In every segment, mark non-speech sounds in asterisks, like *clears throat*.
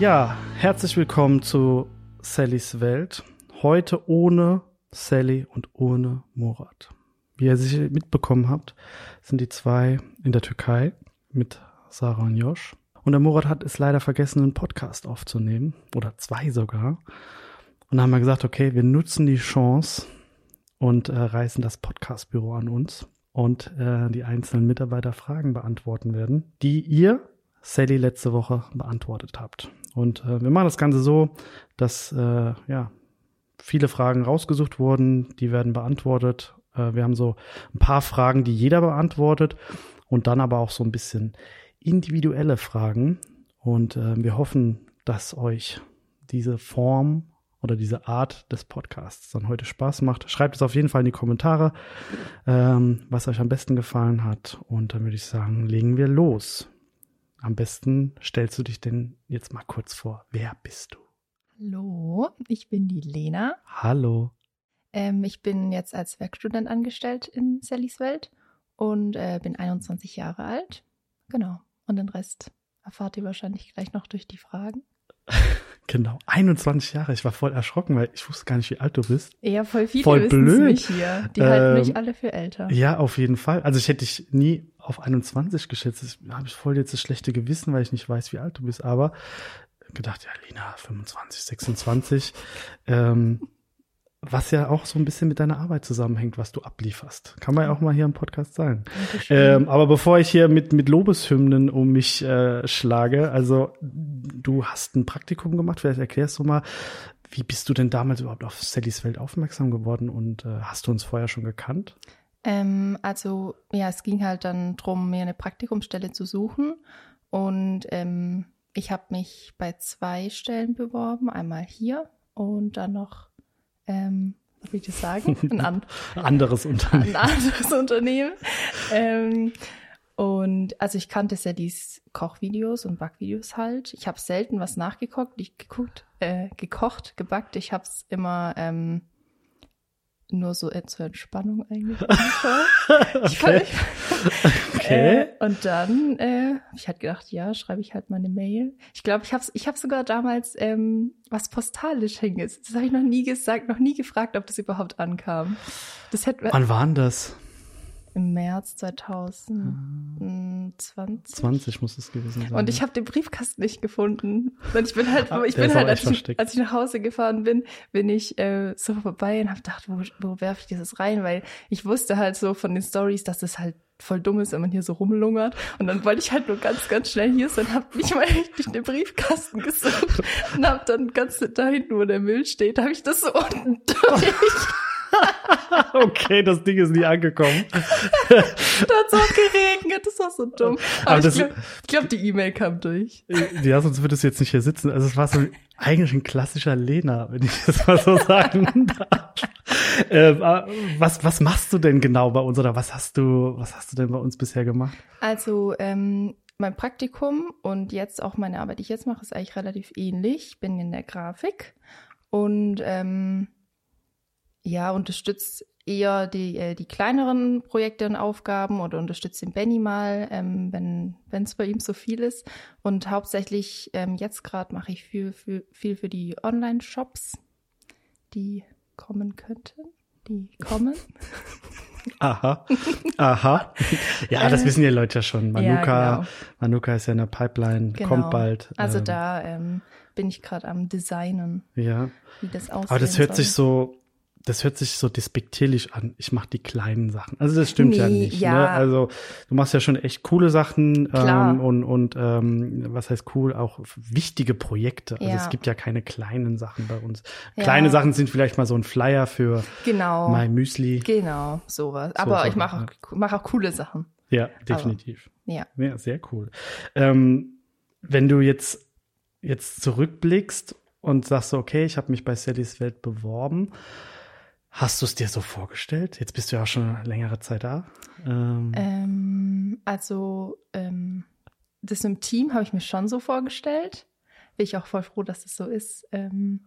Ja, herzlich willkommen zu Sallys Welt. Heute ohne Sally und ohne Murat. Wie ihr sicher mitbekommen habt, sind die zwei in der Türkei mit Sarah und Josh. Und der Murat hat es leider vergessen, einen Podcast aufzunehmen. Oder zwei sogar. Und dann haben wir gesagt, okay, wir nutzen die Chance und äh, reißen das Podcastbüro an uns und äh, die einzelnen Mitarbeiter Fragen beantworten werden, die ihr, Sally, letzte Woche beantwortet habt. Und äh, wir machen das Ganze so, dass äh, ja viele Fragen rausgesucht wurden, die werden beantwortet. Äh, wir haben so ein paar Fragen, die jeder beantwortet und dann aber auch so ein bisschen individuelle Fragen. Und äh, wir hoffen, dass euch diese Form oder diese Art des Podcasts dann heute Spaß macht. Schreibt es auf jeden Fall in die Kommentare, ähm, was euch am besten gefallen hat. Und dann würde ich sagen, legen wir los. Am besten stellst du dich denn jetzt mal kurz vor. Wer bist du? Hallo, ich bin die Lena. Hallo. Ähm, ich bin jetzt als Werkstudent angestellt in Sallys Welt und äh, bin 21 Jahre alt. Genau. Und den Rest erfahrt ihr wahrscheinlich gleich noch durch die Fragen. *laughs* Genau, 21 Jahre. Ich war voll erschrocken, weil ich wusste gar nicht, wie alt du bist. Ja, voll viele Voll blöd. nicht hier. Die halten mich Ähm, alle für älter. Ja, auf jeden Fall. Also ich hätte dich nie auf 21 geschätzt. Das habe ich voll jetzt das schlechte Gewissen, weil ich nicht weiß, wie alt du bist. Aber gedacht, ja, Lina, 25, 26. Ähm, was ja auch so ein bisschen mit deiner Arbeit zusammenhängt, was du ablieferst. Kann man ja auch mal hier im Podcast sagen. Ähm, aber bevor ich hier mit, mit Lobeshymnen um mich äh, schlage, also du hast ein Praktikum gemacht, vielleicht erklärst du mal, wie bist du denn damals überhaupt auf Sallys Welt aufmerksam geworden und äh, hast du uns vorher schon gekannt? Ähm, also, ja, es ging halt dann drum, mir eine Praktikumsstelle zu suchen. Und ähm, ich habe mich bei zwei Stellen beworben. Einmal hier und dann noch, ähm, will ich das sagen? *laughs* Ein, an Anderes Unternehmen. ein anderes Unternehmen. Ähm, und also ich kannte Sallys Kochvideos und Backvideos halt. Ich habe selten was nachgekocht, ich geguckt, äh, gekocht, gebackt. Ich habe es immer ähm, nur so zur Entspannung eigentlich. *laughs* Okay. *laughs* Okay. Äh, und dann äh, ich halt gedacht, ja, schreibe ich halt mal eine Mail. Ich glaube, ich habe ich hab sogar damals ähm, was postalisch hinges. Das habe ich noch nie gesagt, noch nie gefragt, ob das überhaupt ankam. Das hätte Wann war denn das? Im März 2020. 20 muss es gewesen sein. Und ich habe den Briefkasten nicht gefunden. Und ich bin halt, *laughs* ich bin halt, als ich, als ich nach Hause gefahren bin, bin ich äh, so vorbei und habe gedacht, wo, wo werfe ich dieses rein? Weil ich wusste halt so von den Stories, dass das halt voll dumm ist, wenn man hier so rumlungert. Und dann wollte ich halt nur ganz, ganz schnell hier sein, habe nicht mal *laughs* richtig den Briefkasten gesucht und habe dann ganz da hinten, wo der Müll steht, habe ich das so unten *laughs* durch. *laughs* okay, das Ding ist nie angekommen. da hat's auch geregnet, das war so dumm. Aber Aber, das- ich glaube, glaub, die E-Mail kam durch. Ja, sonst würdest du jetzt nicht hier sitzen. Also es war so eigentlich ein klassischer Lena, wenn ich das mal so sagen *laughs* darf. Äh, was, was machst du denn genau bei uns oder was hast du, was hast du denn bei uns bisher gemacht? Also ähm, mein Praktikum und jetzt auch meine Arbeit, die ich jetzt mache, ist eigentlich relativ ähnlich. Ich bin in der Grafik und ähm, ja, unterstützt eher die, äh, die kleineren Projekte und Aufgaben oder unterstützt den Benny mal, ähm, wenn es bei ihm so viel ist. Und hauptsächlich ähm, jetzt gerade mache ich viel, viel, viel für die Online-Shops, die kommen könnten. Die kommen. *laughs* Aha, aha. Ja, das Äh, wissen die Leute ja schon. ja, Manuka, genau. Manuka ist ja in der Pipeline, Genau. kommt bald. Also ähm, da ähm, bin ich gerade am Designen, Ja, wie das aussieht. aber das hört sich so, das hört sich so despektierlich an. Ich mache die kleinen Sachen. Also das stimmt ja Nee, nicht. ja. Ne? Also du machst ja schon echt coole Sachen Klar. ähm, und und ähm, was heißt cool auch wichtige Projekte. Also Ja. es gibt ja keine kleinen Sachen bei uns. Ja. Kleine Sachen sind vielleicht mal so ein Flyer für Genau. My Müsli. Genau, sowas. Aber Sachen, ich mache auch, mach auch coole Sachen. Ja, definitiv. Ja. Ja, sehr cool. Ähm, wenn du jetzt, jetzt zurückblickst und sagst so, okay, ich habe mich bei Sallys Welt beworben, hast du es dir so vorgestellt? Jetzt bist du ja auch schon längere Zeit da. Ähm, Ähm, also ähm, das im Team habe ich mir schon so vorgestellt. Bin ich auch voll froh, dass es so ist. Ähm,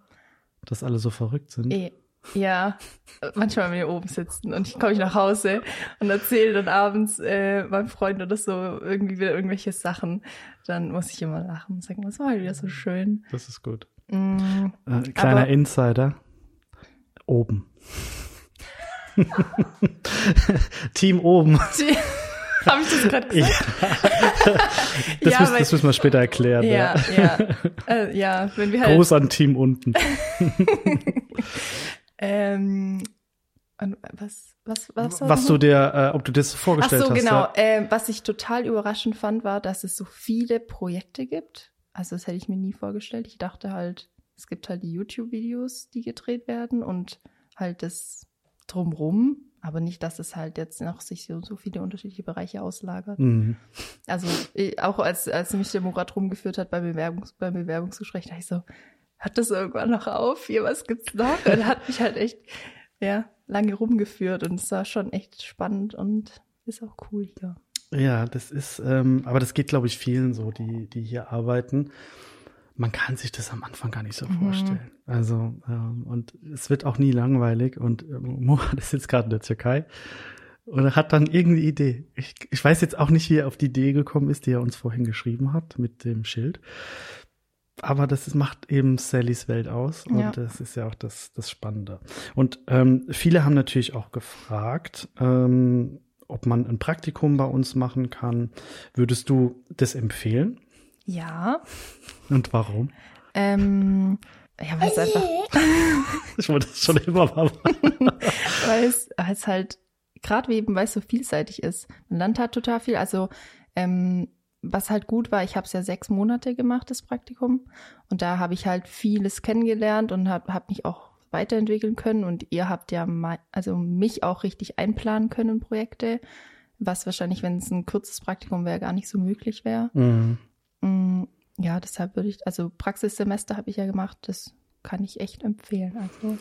dass alle so verrückt sind. eh, Ja, manchmal, wenn wir oben sitzen und ich komme ich nach Hause und erzähle dann abends äh, meinem Freund oder so irgendwie wieder irgendwelche Sachen, dann muss ich immer lachen und sagen, was war wieder so schön. Das ist gut. Mm, Äh, kleiner Aber- Insider. Oben. *laughs* Team oben. Habe ich das gerade gesagt? Das, Ja, müssen, das müssen wir später erklären. Ja, ja. Äh, ja, wenn wir halt. Groß an Team unten. *laughs* Ähm, was, was, was, Was du dir, äh, ob du das Ach vorgestellt so, hast. genau. Ja. Ähm, was ich total überraschend fand, war, dass es so viele Projekte gibt. Also das hätte ich mir nie vorgestellt. Ich dachte halt, es gibt halt die YouTube-Videos, die gedreht werden und halt das drumrum, aber nicht, dass es halt jetzt noch sich so, so viele unterschiedliche Bereiche auslagert. Mhm. Also ich, auch als, als mich der Murat rumgeführt hat beim, Bewerbungs, beim Bewerbungsgespräch, dachte ich so, hört das irgendwann noch auf? Hier, was gibt's noch? Und er hat mich halt echt, ja, lange rumgeführt und es war schon echt spannend und ist auch cool hier. Ja, das ist, ähm, aber das geht, glaube ich, vielen so, die, die hier arbeiten. Man kann sich das am Anfang gar nicht so Mhm. vorstellen. Also, ähm, und es wird auch nie langweilig. Und ähm, Murat *laughs* ist jetzt gerade in der Türkei und er hat dann irgendeine Idee. Ich, ich weiß jetzt auch nicht, wie er auf die Idee gekommen ist, die er uns vorhin geschrieben hat mit dem Schild. Aber das ist, macht eben Sallys Welt aus und Ja. das ist ja auch das, das Spannende. Und ähm, viele haben natürlich auch gefragt, ähm, ob man ein Praktikum bei uns machen kann. Würdest du das empfehlen? Ja, Und warum? ähm, ja, weil es einfach, *laughs* Ich wollte das schon immer mal machen. *laughs* weil es, halt, gerade eben, weil es so vielseitig ist. Man lernt halt total viel. Also, ähm, was halt gut war, ich habe es ja sechs Monate gemacht, das Praktikum. Und da habe ich halt vieles kennengelernt und habe hab mich auch weiterentwickeln können. Und ihr habt ja also mich auch richtig einplanen können in Projekte, was wahrscheinlich, wenn es ein kurzes Praktikum wäre, gar nicht so möglich wäre. Mhm. Mm, Ja, deshalb würde ich, also Praxissemester habe ich ja gemacht, das kann ich echt empfehlen. Also,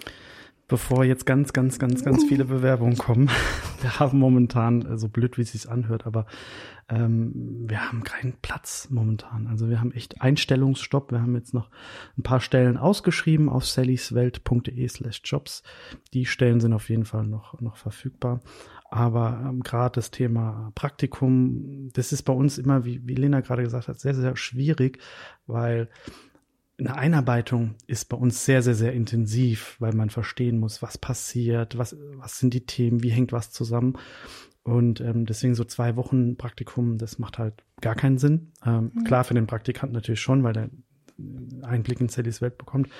Bevor jetzt ganz, ganz, ganz, ganz viele Bewerbungen kommen. *laughs* Wir haben momentan, äh, so blöd wie es sich anhört, aber ähm, wir haben keinen Platz momentan. Also wir haben echt Einstellungsstopp. Wir haben jetzt noch ein paar Stellen ausgeschrieben auf sallyswelt.de slash jobs. Die Stellen sind auf jeden Fall noch, noch verfügbar. Aber ähm, gerade das Thema Praktikum, das ist bei uns immer, wie, wie Lena gerade gesagt hat, sehr, sehr schwierig, weil eine Einarbeitung ist bei uns sehr, sehr, sehr intensiv, weil man verstehen muss, was passiert, was, was sind die Themen, wie hängt was zusammen. Und ähm, deswegen so zwei Wochen Praktikum, das macht halt gar keinen Sinn. Ähm, Mhm. Klar, für den Praktikanten natürlich schon, weil er einen Einblick in Sallys Welt bekommt.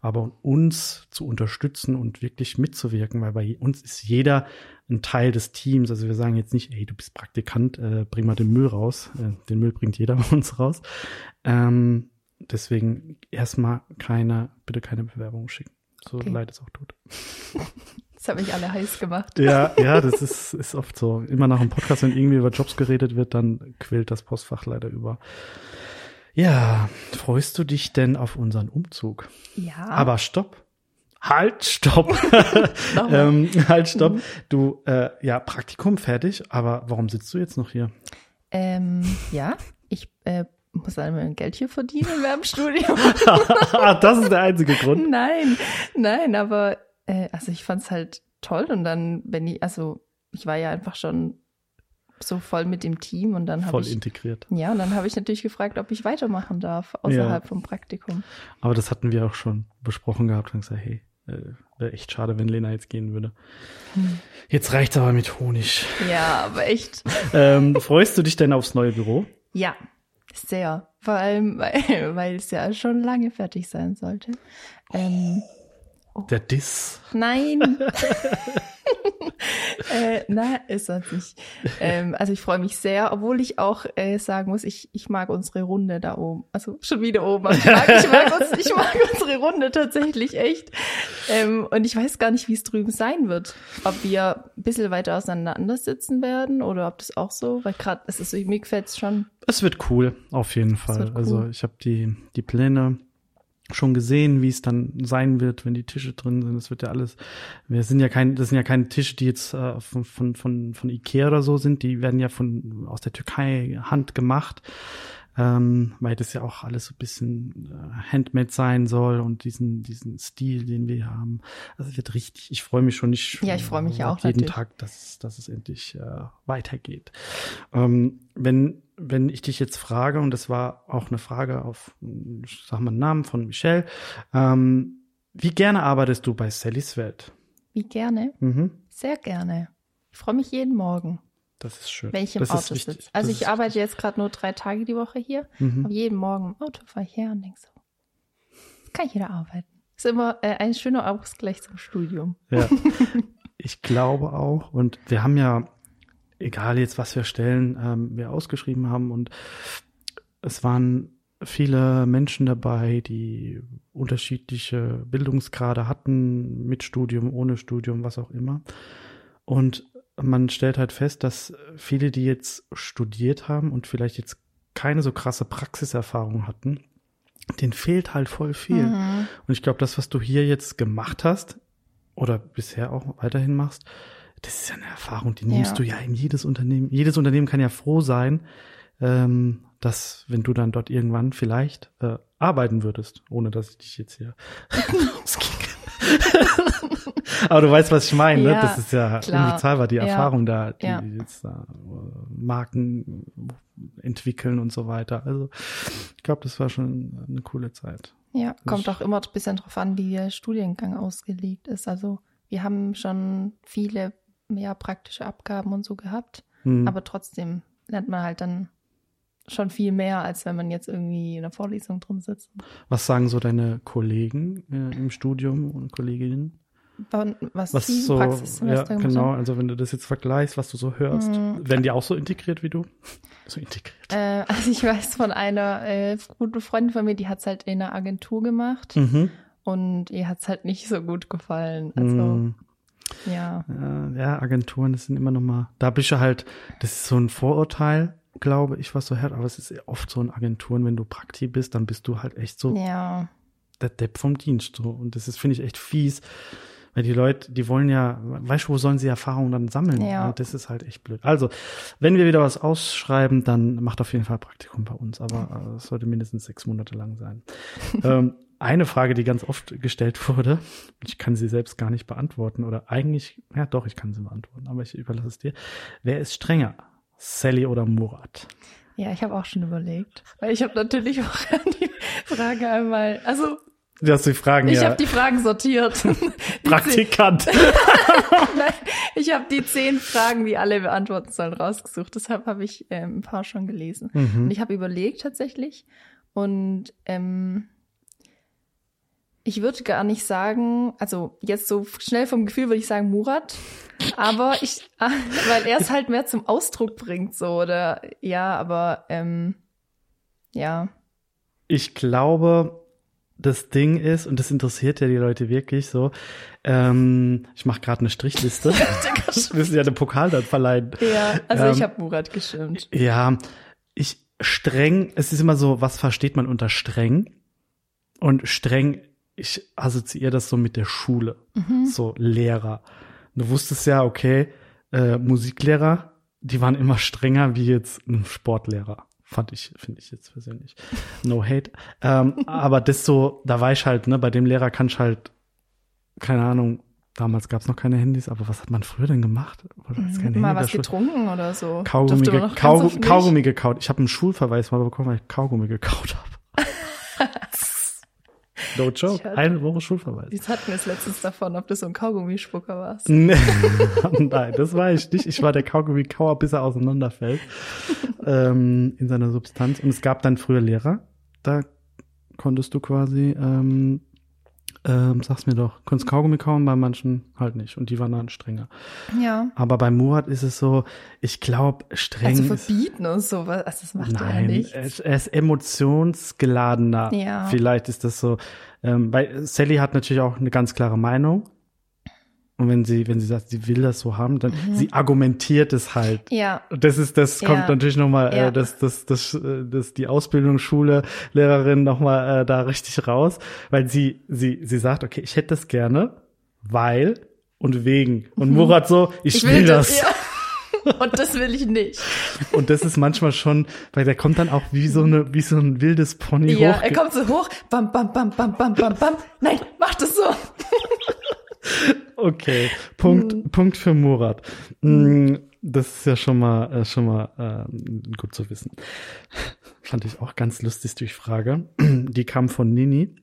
Aber uns zu unterstützen und wirklich mitzuwirken, weil bei uns ist jeder ein Teil des Teams. Also wir sagen jetzt nicht, ey, du bist Praktikant, äh, bring mal den Müll raus. Äh, den Müll bringt jeder *laughs* bei uns raus. Ähm, deswegen erstmal keine, bitte keine Bewerbung schicken. So Okay. leid es auch tut. *laughs* das hat mich alle heiß gemacht. Ja, ja, das ist, ist oft so. Immer nach einem Podcast, wenn irgendwie über Jobs geredet wird, dann quillt das Postfach leider über. Ja, freust du dich denn auf unseren Umzug? Ja, Aber stopp. Halt, stopp. *laughs* *laughs* Ähm, halt, stopp. Mhm. Du, äh, ja, Praktikum fertig, aber warum sitzt du jetzt noch hier? ähm, ja, ich äh, muss einmal mein Geld hier verdienen im Werbestudio. *laughs* das ist der einzige Grund. nein, nein, aber äh, also ich fand's halt toll und dann, wenn ich, also ich war ja einfach schon so voll mit dem Team und dann habe Voll ich integriert. ja, und dann habe ich natürlich gefragt, ob ich weitermachen darf außerhalb vom Praktikum. Aber das hatten wir auch schon besprochen gehabt und gesagt, hey, wäre echt schade, wenn Lena jetzt gehen würde. Hm. Jetzt reicht's aber mit Honig. Ja, aber echt. ähm, freust du dich denn aufs neue Büro? Ja, sehr. Vor allem, *laughs* weil, weil es ja schon lange fertig sein sollte. Ähm, Der Diss. nein. *laughs* *laughs* äh, na, ist das nicht. Ähm, also ich freue mich sehr, obwohl ich auch äh, sagen muss, ich, ich mag unsere Runde da oben. Also schon wieder oben. Ich mag, ich mag, uns, *laughs* ich mag unsere Runde tatsächlich echt. Ähm, und ich weiß gar nicht, wie es drüben sein wird. Ob wir ein bisschen weiter auseinander sitzen werden oder ob das auch so, weil gerade, es ist so, mir gefällt es schon. Es wird cool, auf jeden Fall. wird cool. Also ich habe die, die Pläne schon gesehen, wie es dann sein wird, wenn die Tische drin sind. Das wird ja alles. Wir sind ja kein, das sind ja keine Tische, die jetzt äh, von, von, von, von Ikea oder so sind. Die werden ja von aus der Türkei handgemacht. ähm, weil das ja auch alles so ein bisschen äh, handmade sein soll und diesen, diesen Stil, den wir haben. Also wird richtig, ich freue mich schon nicht Ja, ich freue mich äh, auch jeden natürlich. Tag, dass, dass es endlich äh, weitergeht. Ähm, wenn, wenn ich dich jetzt frage, und das war auch eine Frage auf, ich sag mal, Namen von Michelle, ähm, wie gerne arbeitest du bei Sallys Welt? Wie gerne? Mhm. Sehr gerne. Ich freue mich jeden Morgen, Das ist schön. wenn ich im das Auto wichtig. sitze. Also Das ich arbeite jetzt gerade nur drei Tage die Woche hier. Mhm. Aber jeden Morgen im Auto fahre ich her und denke so, kann ich wieder arbeiten. Ist immer äh, ein schöner Ausgleich zum Studium. Ja. *laughs* Ich glaube auch. Und wir haben ja, egal jetzt, was für Stellen ähm, wir ausgeschrieben haben, und es waren viele Menschen dabei, die unterschiedliche Bildungsgrade hatten, mit Studium, ohne Studium, was auch immer. Und man stellt halt fest, dass viele, die jetzt studiert haben und vielleicht jetzt keine so krasse Praxiserfahrung hatten, denen fehlt halt voll viel. Mhm. Und ich glaube, das, was du hier jetzt gemacht hast oder bisher auch weiterhin machst, das ist ja eine Erfahrung, die nimmst Ja. du ja in jedes Unternehmen. Jedes Unternehmen kann ja froh sein, ähm, dass, wenn du dann dort irgendwann vielleicht äh, arbeiten würdest, ohne dass ich dich jetzt hier. *laughs* *laughs* Aber du weißt, was ich meine, ne? Ja, Das ist ja klar. unbezahlbar, die Ja. Erfahrung da, die Ja. jetzt da äh, Marken entwickeln und so weiter. Also ich glaube, das war schon eine coole Zeit. Ja, kommt Ich- auch immer ein bisschen drauf an, wie der Studiengang ausgelegt ist. Also wir haben schon viele ja, praktische Abgaben und so gehabt, Hm. aber trotzdem lernt man halt dann schon viel mehr, als wenn man jetzt irgendwie in der Vorlesung drin sitzt. Was sagen so deine Kollegen äh, im Studium und Kolleginnen? Was, Was die so, ja, Praxissemester genau, also wenn du das jetzt vergleichst, was du so hörst, Mhm. werden die auch so integriert wie du? *laughs* So integriert. Äh, also ich weiß von einer äh, guten Freundin von mir, die hat es halt in einer Agentur gemacht Mhm. und ihr hat es halt nicht so gut gefallen. Also Mhm. Ja. Ja, ja, Agenturen, das sind immer noch mal, da bist du halt, das ist so ein Vorurteil, glaube ich, was so hört, aber es ist oft so in Agenturen, wenn du Prakti bist, dann bist du halt echt so Ja. der Depp vom Dienst. So. Und das ist, finde ich, echt fies. Weil die Leute, die wollen ja, weißt du, wo sollen sie Erfahrungen dann sammeln? Ja. Das ist halt echt blöd. Also, wenn wir wieder was ausschreiben, dann macht auf jeden Fall Praktikum bei uns, aber *laughs* äh, es sollte mindestens sechs Monate lang sein. ähm, eine Frage, die ganz oft gestellt wurde, ich kann sie selbst gar nicht beantworten oder eigentlich, ja doch, ich kann sie beantworten, aber ich überlasse es dir. Wer ist strenger? Sally oder Murat? Ja, ich habe auch schon überlegt. Weil ich habe natürlich auch *laughs* die Frage einmal, also Du hast die Fragen ich ja. habe die Fragen sortiert. *laughs* Die Praktikant. *laughs* nein, ich habe die zehn Fragen, die alle beantworten sollen, rausgesucht. Deshalb habe ich ähm, ein paar schon gelesen. Mhm. Und ich habe überlegt tatsächlich. Und ähm, ich würde gar nicht sagen, also jetzt so schnell vom Gefühl würde ich sagen Murat, aber ich, *laughs* ah, weil er es halt mehr zum Ausdruck bringt, so oder ja, aber ähm, ja, Ich glaube, das Ding ist, und das interessiert ja die Leute wirklich so, ähm, ich mache gerade eine Strichliste. *laughs* Wir müssen ja den Pokal dann verleihen. ja, also Ähm, ich habe Murat gestimmt. Ja, ich streng, es ist immer so, was versteht man unter streng? Und streng, ich assoziiere das so mit der Schule. Mhm. So Lehrer. Du wusstest ja, okay, äh, Musiklehrer, die waren immer strenger wie jetzt ein Sportlehrer. Fand ich, finde ich jetzt persönlich. No hate. Ähm, *laughs* aber das so, da war ich halt, ne, bei dem Lehrer kann ich halt, keine Ahnung, damals gab es noch keine Handys, aber was hat man früher denn gemacht? Oder ist kein Mal was getrunken oder so. Kaugummi, ge nicht. Kaugummi gekaut. Ich habe einen Schulverweis mal bekommen, weil ich Kaugummi gekaut habe. *laughs* no joke. Hatte- Eine Woche Schulverweis. Jetzt hatten wir es letztens davon, ob du so ein Kaugummispucker warst. Nee. *laughs* Nein, das war ich nicht. Ich war der Kaugummi-Kauer, bis er auseinanderfällt *laughs* ähm, in seiner Substanz. Und es gab dann früher Lehrer, da konntest du quasi, ähm, ähm, sag's mir doch, konntest Kaugummi kauen, bei manchen halt nicht. Und die waren dann strenger. Ja. Aber bei Murat ist es so, ich glaube, streng Also ist... verbieten und sowas, also das macht er Nein, nicht. er, er ist emotionsgeladener. Ja. Vielleicht ist das so. Ähm, weil Sally hat natürlich auch eine ganz klare Meinung. Und wenn sie, wenn sie sagt, sie will das so haben, dann sie argumentiert es halt. Ja, Das ist, das Ja. kommt natürlich nochmal, Ja. äh, das, das, das, äh, das, die Ausbildungsschule, Lehrerin nochmal äh, da richtig raus, weil sie, sie, sie sagt, okay, ich hätte das gerne, weil und wegen. Und Murat so, ich, will das. Ja. *laughs* Und das will ich nicht. Und das ist manchmal schon, weil der kommt dann auch wie so eine, wie so ein wildes Pony Ja, hoch. er kommt so hoch, bam, bam, bam, bam, bam, bam, bam. Nein, mach das so. *laughs* Okay, Punkt, Hm. Punkt für Murat. Mm, Das ist ja schon mal, äh, schon mal äh, gut zu wissen. Fand ich auch ganz lustig durch Frage. Die kam von Nini.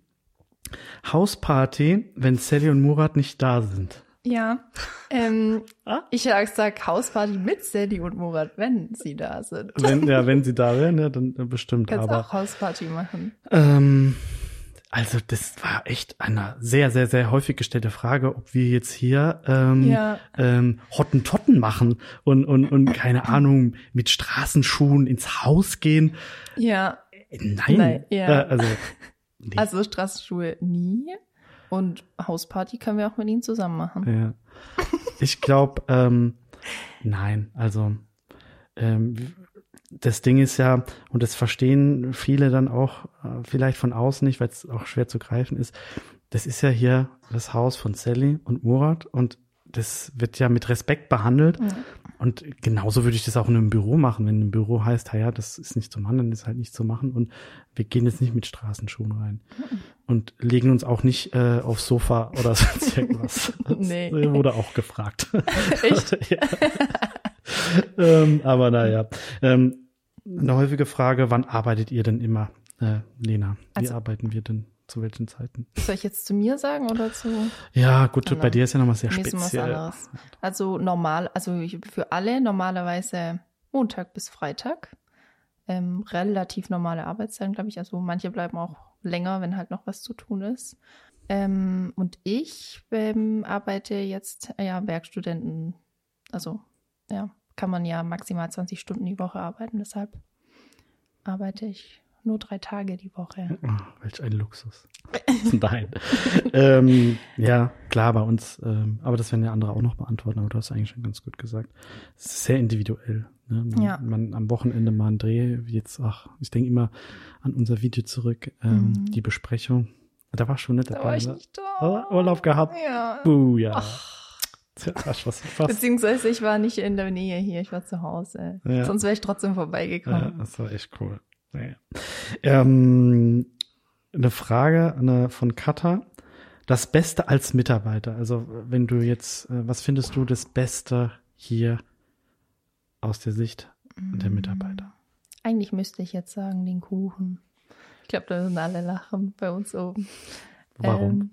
Hausparty, wenn Sally und Murat nicht da sind. Ja. Ähm, Ah? ich sag, Hausparty mit Sadie und Murat, wenn sie da sind. Wenn, ja, wenn sie da wären, ja, dann *laughs* bestimmt. Kannst aber auch Hausparty machen. Ähm, also das war echt eine sehr, sehr, sehr häufig gestellte Frage, ob wir jetzt hier ähm, Ja. ähm, Hottentotten machen und, und, und keine *clears throat* Ahnung, mit Straßenschuhen ins Haus gehen. Ja. Äh, Nein. Nein, ja. Äh, also, *laughs* nee. Also Straßenschuhe nie. Und Hausparty können wir auch mit ihnen zusammen machen. ja. Ich glaube, ähm, nein, also ähm, das Ding ist ja, und das verstehen viele dann auch äh, vielleicht von außen nicht, weil es auch schwer zu greifen ist, das ist ja hier das Haus von Sally und Murat und das wird ja mit Respekt behandelt. Ja. Und genauso würde ich das auch in einem Büro machen. Wenn ein Büro heißt, ja, das ist nicht zu machen, dann ist halt nicht zu machen. Und wir gehen jetzt nicht mit Straßenschuhen rein. Und legen uns auch nicht äh, aufs Sofa oder *laughs* sonst irgendwas. *laughs* Das Nee. wurde auch gefragt. *laughs* Echt? ja. *laughs* ähm, aber naja. Ähm, eine häufige Frage, wann arbeitet ihr denn immer, äh, Lena? Wie Also- arbeiten wir denn? Zu welchen Zeiten? Soll ich jetzt zu mir sagen oder zu Ja, gut, bei dir ist ja nochmal sehr mir ist was speziell. anderes? Also normal, also für alle normalerweise Montag bis Freitag. Ähm, relativ normale Arbeitszeiten, glaube ich. Also manche bleiben auch länger, wenn halt noch was zu tun ist. Ähm, und ich ähm, arbeite jetzt, ja, Werkstudenten, also ja, kann man ja maximal 20 Stunden die Woche arbeiten, deshalb arbeite ich nur drei Tage die Woche. Oh, *laughs* welch ein Luxus. *laughs* Nein. ähm, ja, klar, bei uns, ähm, aber das werden ja andere auch noch beantworten, aber du hast eigentlich schon ganz gut gesagt. Es ist sehr individuell. Ne? Man, Ja. man am Wochenende mal einen Dreh, wie jetzt, ach, ich denke immer an unser Video zurück, ähm, Mhm. die Besprechung. Da war schon nicht Da dabei. war ich ne? nicht Oh, da. Urlaub gehabt. Ja. Buh, ja. Was. Beziehungsweise ich war nicht in der Nähe hier, ich war zu Hause. Ja. Sonst wäre ich trotzdem Ja, vorbeigekommen. das war echt cool. Naja. Ähm, eine Frage eine, von Katha. Das Beste als Mitarbeiter. Also wenn du jetzt, äh, was findest du das Beste hier aus der Sicht der Mitarbeiter? Eigentlich müsste ich jetzt sagen, den Kuchen. Ich glaube, da würden alle lachen bei uns oben. Warum? Ähm,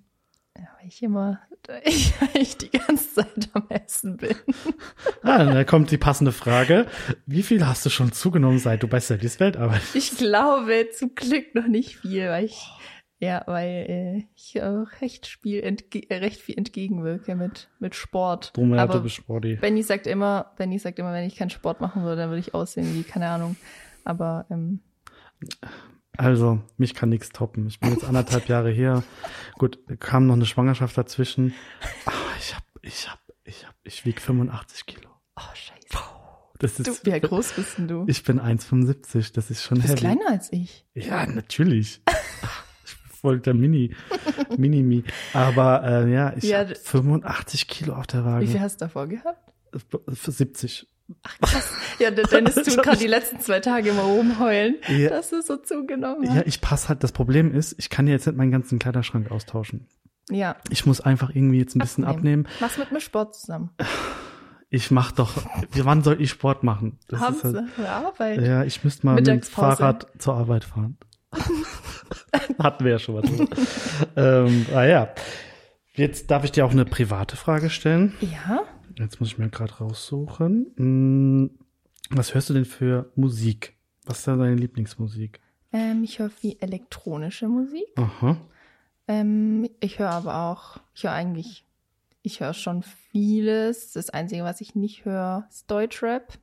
ja, weil ich immer, *laughs* ich, ich die ganze Zeit am Essen bin. *laughs* Ah, da kommt die passende Frage. Wie viel hast du schon zugenommen, seit du bei Sallys Welt arbeitest? Ich glaube zum Glück noch nicht viel, weil ich, ja, weil äh, ich auch recht, Spiel entge äh, recht viel entgegenwirke mit, mit Sport. Drum ja, du bist Sporty. Benny sagt immer, Benny sagt immer, wenn ich keinen Sport machen würde, dann würde ich aussehen wie, keine Ahnung. Aber ähm, Also, mich kann nichts toppen. Ich bin jetzt anderthalb Jahre hier. Gut, kam noch eine Schwangerschaft dazwischen. Aber ich hab, ich hab, ich hab, ich wieg 85 Kilo. oh scheiße. Das Du, ist, wie groß bist denn du? ich bin 1,75. Das ist schon Du bist heavy. kleiner als ich. Ja, natürlich. *laughs* ich bin voll der Mini, Mini-Mi. Aber äh, ja, ich Ja, hab d- 85 Kilo auf der Wie viel Waage. hast du davor gehabt? Für 70. Ja, der Dennis tut gerade *laughs* die letzten zwei Tage immer rumheulen, Ja. dass du so zugenommen Ja, hast. ich passe halt. Das Problem ist, ich kann jetzt nicht meinen ganzen Kleiderschrank austauschen. Ja, Ich muss einfach irgendwie jetzt ein bisschen abnehmen. Mach's mit mir Sport zusammen. Ich mach doch. Wann soll ich Sport machen? Das ist halt, Hauptsache Arbeit. ja, ich müsste mal mit dem. Fahrrad zur Arbeit fahren. *laughs* Hatten wir ja schon was. ähm, ah ja. Jetzt darf ich dir auch eine private Frage stellen. Ja, Jetzt muss ich mir gerade raussuchen. Hm, Was hörst du denn für Musik? Was ist da deine Lieblingsmusik? ähm, ich höre viel elektronische Musik. Aha. Ähm, ich höre aber auch, ich höre eigentlich, ich höre schon vieles. Das Einzige, was ich nicht höre, ist Deutschrap.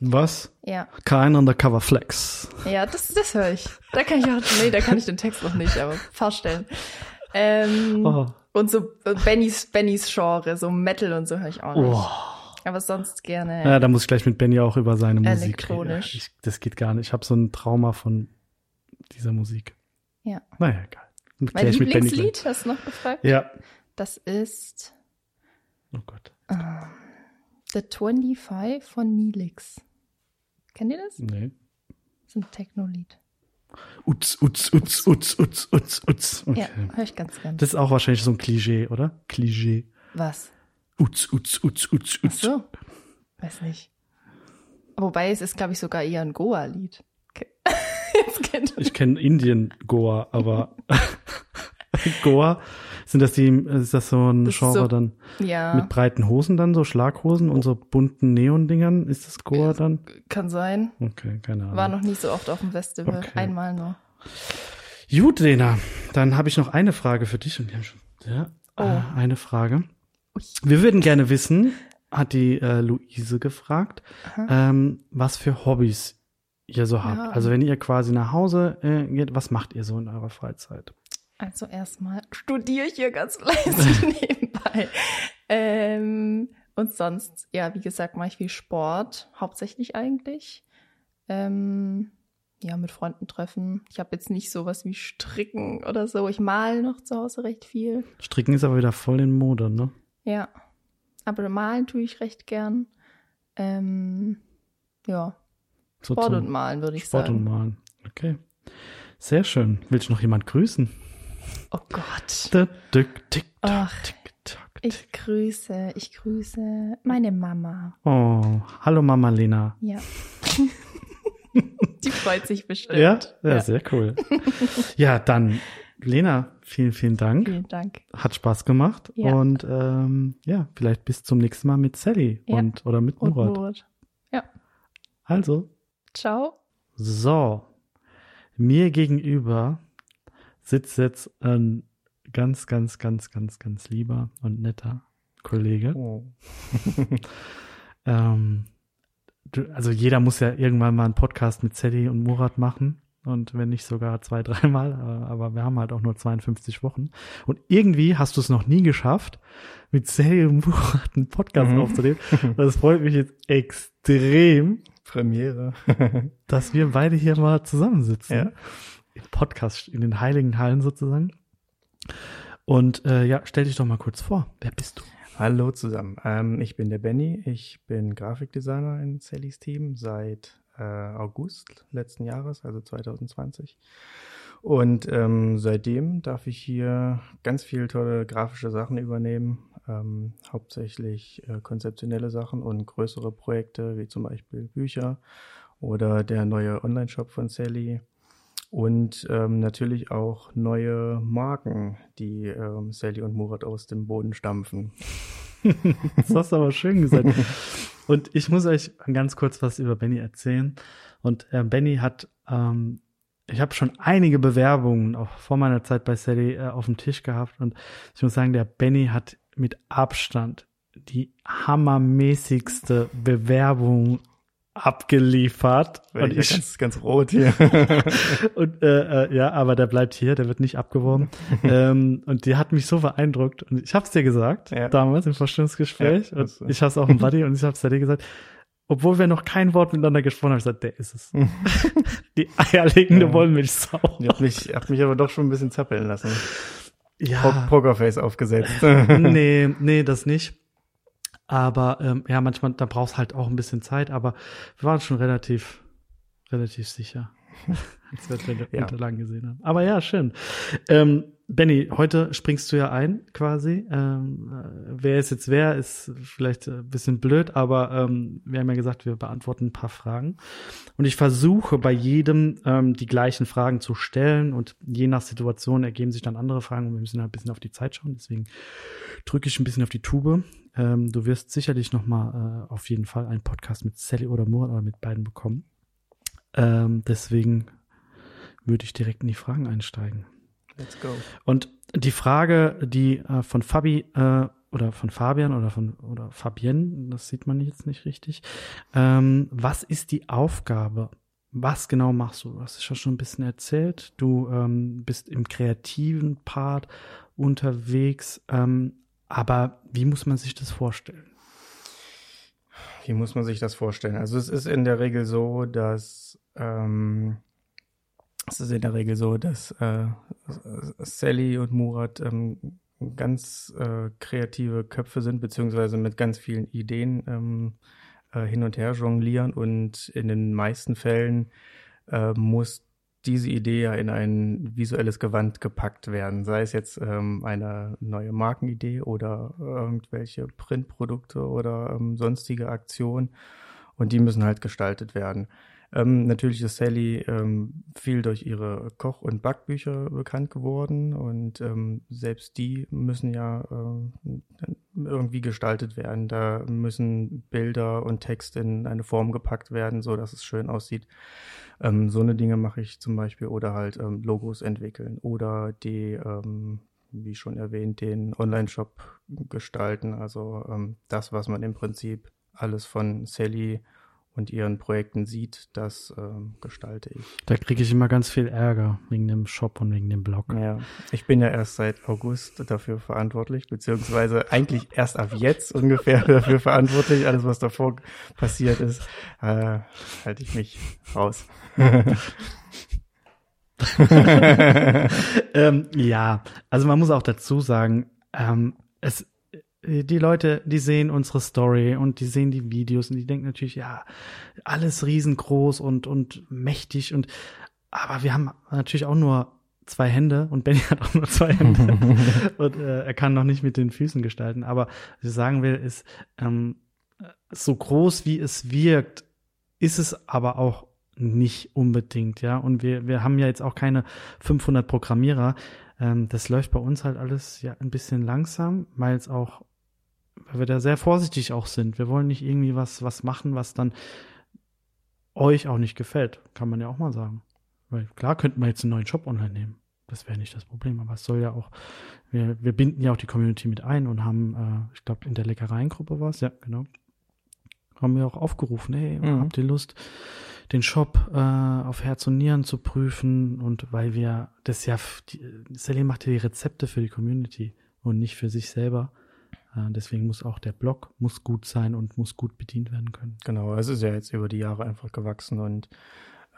Was? Ja, Kein Undercover Flex. ja, das, das höre ich. Da kann ich auch, nee, da kann ich den Text noch nicht, aber vorstellen. Ähm, Oh. Und so äh, Bennys, Bennys Genre, so Metal und so höre ich auch nicht. Oh. Aber sonst gerne. Ja, da muss ich gleich mit Benny auch über seine Musik reden. Ich, das geht gar nicht. Ich habe so ein Trauma von dieser Musik. Ja. Naja, egal. mein mit Benny Lieblingslied, hast du noch gefragt? Ja. Das ist Oh Gott. ähm, The 25 von Nilix. Kennt ihr das? Nee. Das ist ein Techno-Lied. Utz, utz, utz, utz, utz, utz, utz. Okay. Ja, höre ich ganz gern. Das ist auch wahrscheinlich so ein Klischee, oder? Klischee. Was? Utz, utz, utz, utz, Ach utz. so. Weiß nicht. Wobei es ist, glaube ich, sogar eher ein Goa-Lied. Okay. *laughs* Ich kenne Indien *laughs* Goa, aber Goa, sind das die, ist das so ein Das Genre so- dann Ja, mit breiten Hosen dann, so Schlaghosen und so bunten Neon-Dingern? Ist das Goa dann? kann sein. Okay, keine Ahnung. War noch nie so oft auf dem Festival. Okay. Einmal nur. Gut, Lena, dann habe ich noch eine Frage für dich und wir haben schon ja, Oh. äh, eine Frage. Wir würden gerne wissen, hat die äh, Luise gefragt, ähm, was für Hobbys ihr so habt. Ja. Also wenn ihr quasi nach Hause äh, geht, was macht ihr so in eurer Freizeit? Also erstmal studiere ich hier ganz *laughs* fleißig nebenbei. Ähm, und sonst, ja, wie gesagt, mache ich viel Sport, hauptsächlich eigentlich. Ähm, ja, mit Freunden treffen. Ich habe jetzt nicht sowas wie Stricken oder so. Ich male noch zu Hause recht viel. Stricken ist aber wieder voll in Mode, ne? Ja. Aber malen tue ich recht gern. Ähm, ja, So Sport zum und Malen würde ich Sport sagen. und Malen. Okay. Sehr schön. Willst du noch jemand grüßen? Oh Gott. Da, dick, tick, tack, tick, tack, tick. Ich grüße, ich grüße meine Mama. Oh, hallo Mama Lena. Ja. *laughs* Die freut sich bestimmt. Ja, ja, sehr cool. ja, dann, Lena, vielen, vielen Dank. Vielen Dank. Hat Spaß gemacht. Ja. Und ähm, ja, vielleicht bis zum nächsten Mal mit Sally Ja. und oder mit Und Murat. Murat. Ja. Also, Ciao. so. Mir gegenüber sitzt jetzt ein ganz, ganz, ganz, ganz, ganz lieber und netter Kollege. Oh. *laughs* Ähm, du, also jeder muss ja irgendwann mal einen Podcast mit Sally und Murat machen. Und wenn nicht sogar zwei, *laughs* dreimal, aber, wir haben halt auch nur 52 Wochen. Und irgendwie hast du es noch nie geschafft, mit Sally und Murat einen Podcast Mhm. aufzunehmen. *laughs* Das freut mich jetzt extrem, Premiere. dass wir beide hier mal zusammensitzen. Ja. Podcast, in den heiligen Hallen sozusagen. Und äh, ja, stell dich doch mal kurz vor. Wer bist du? Hallo zusammen. Ähm, ich bin der Benny. Ich bin Grafikdesigner in Sallys Team seit äh, August letzten Jahres, also 2020. Und ähm, seitdem darf ich hier ganz viele tolle grafische Sachen übernehmen. Ähm, hauptsächlich äh, konzeptionelle Sachen und größere Projekte, wie zum Beispiel Bücher oder der neue Online-Shop von Sally. Und ähm, natürlich auch neue Marken, die ähm, Sally und Murat aus dem Boden stampfen. Das hast du aber schön gesagt. Und ich muss euch ganz kurz was über Benny erzählen. Und äh, Benny hat, ähm, ich habe schon einige Bewerbungen auch vor meiner Zeit bei Sally äh, auf dem Tisch gehabt. Und ich muss sagen, der Benny hat mit Abstand die hammermäßigste Bewerbung abgeliefert. Und ich ganz, ganz rot hier. *laughs* und äh, äh, ja, aber der bleibt hier, der wird nicht abgeworben. *laughs* ähm, und die hat mich so beeindruckt. Und ich hab's dir gesagt, Ja. damals im Vorstellungsgespräch. Ja, und ich hab's auch im Buddy und ich hab's dir gesagt. Obwohl wir noch kein Wort miteinander gesprochen haben, ich gesagt, der ist es. *laughs* die eierlegende Ja. Wollmilchsau. Die hat mich, hat mich aber doch schon ein bisschen zappeln lassen. Ja, Pokerface aufgesetzt. nee, nee, das nicht. Aber ähm, ja, manchmal, da brauchst halt auch ein bisschen Zeit, aber wir waren schon relativ, relativ sicher, *laughs* als wir die Ja. Unterlagen gesehen haben. Aber ja, schön. Ähm, Benny, heute springst du ja ein, quasi. Ähm, äh, wer es jetzt wer, ist vielleicht ein bisschen blöd, aber ähm, wir haben ja gesagt, wir beantworten ein paar Fragen. Und ich versuche bei jedem ähm, die gleichen Fragen zu stellen und je nach Situation ergeben sich dann andere Fragen und wir müssen halt ein bisschen auf die Zeit schauen. Deswegen drücke ich ein bisschen auf die Tube. Ähm, du wirst sicherlich noch mal äh, auf jeden Fall einen Podcast mit Sally oder Murat oder mit beiden bekommen. Ähm, deswegen würde ich direkt in die Fragen einsteigen. Let's go. Und die Frage, die äh, von Fabi äh, oder von Fabian oder von oder Fabienne, das sieht man jetzt nicht richtig. Ähm, was ist die Aufgabe? Was genau machst du? Du hast es ja schon ein bisschen erzählt. Du ähm, bist im kreativen Part unterwegs. Ähm, aber wie muss man sich das vorstellen? Wie muss man sich das vorstellen? Also es ist in der Regel so, dass ähm, es ist in der Regel so, dass äh, Sally und Murat ähm, ganz äh, kreative Köpfe sind, beziehungsweise mit ganz vielen Ideen ähm, äh, hin und her jonglieren und in den meisten Fällen äh, muss diese Idee ja in ein visuelles Gewand gepackt werden, sei es jetzt ähm, eine neue Markenidee oder irgendwelche Printprodukte oder ähm, sonstige Aktionen und die müssen halt gestaltet werden. Ähm, natürlich ist Sally ähm, viel durch ihre Koch- und Backbücher bekannt geworden und ähm, selbst die müssen ja äh, irgendwie gestaltet werden. Da müssen Bilder und Text in eine Form gepackt werden, so dass es schön aussieht. Ähm, so eine Dinge mache ich zum Beispiel oder halt ähm, Logos entwickeln oder die, ähm, wie schon erwähnt, den Online-Shop gestalten. Also das, was man im Prinzip alles von Sally und ihren Projekten sieht, das ähm, gestalte ich. Da kriege ich immer ganz viel Ärger wegen dem Shop und wegen dem Blog. Ja, ich bin ja erst seit August dafür verantwortlich, beziehungsweise eigentlich erst ab jetzt ungefähr *laughs* dafür verantwortlich. Alles, was davor passiert ist, äh, halte ich mich raus. *laughs* ähm, ja, also man muss auch dazu sagen, ähm, es die Leute, die sehen unsere Story und die sehen die Videos und die denken natürlich, ja, alles riesengroß und, und mächtig und, aber wir haben natürlich auch nur zwei Hände und Benny *laughs* hat auch nur zwei Hände *laughs* und äh, er kann noch nicht mit den Füßen gestalten. Aber was ich sagen will, ist, ähm, so groß wie es wirkt, ist es aber auch nicht unbedingt, ja. Und wir, wir haben ja jetzt auch keine 500 Programmierer. Ähm, das läuft bei uns halt alles ja ein bisschen langsam, weil es auch weil wir da sehr vorsichtig auch sind. Wir wollen nicht irgendwie was, was machen, was dann euch auch nicht gefällt. Kann man ja auch mal sagen. Weil klar könnten wir jetzt einen neuen Shop online nehmen. Das wäre nicht das Problem, aber es soll ja auch, wir, wir binden ja auch die Community mit ein und haben, äh, ich glaube, in der Leckereiengruppe war es, ja, genau. Haben wir auch aufgerufen, hey, mhm. habt ihr Lust, den Shop äh, auf Herz und Nieren zu prüfen? Und weil wir das ja, die, Sally macht ja die Rezepte für die Community und nicht für sich selber. Äh, deswegen muss auch der Blog muss gut sein und muss gut bedient werden können. Genau, es ist ja jetzt über die Jahre einfach gewachsen und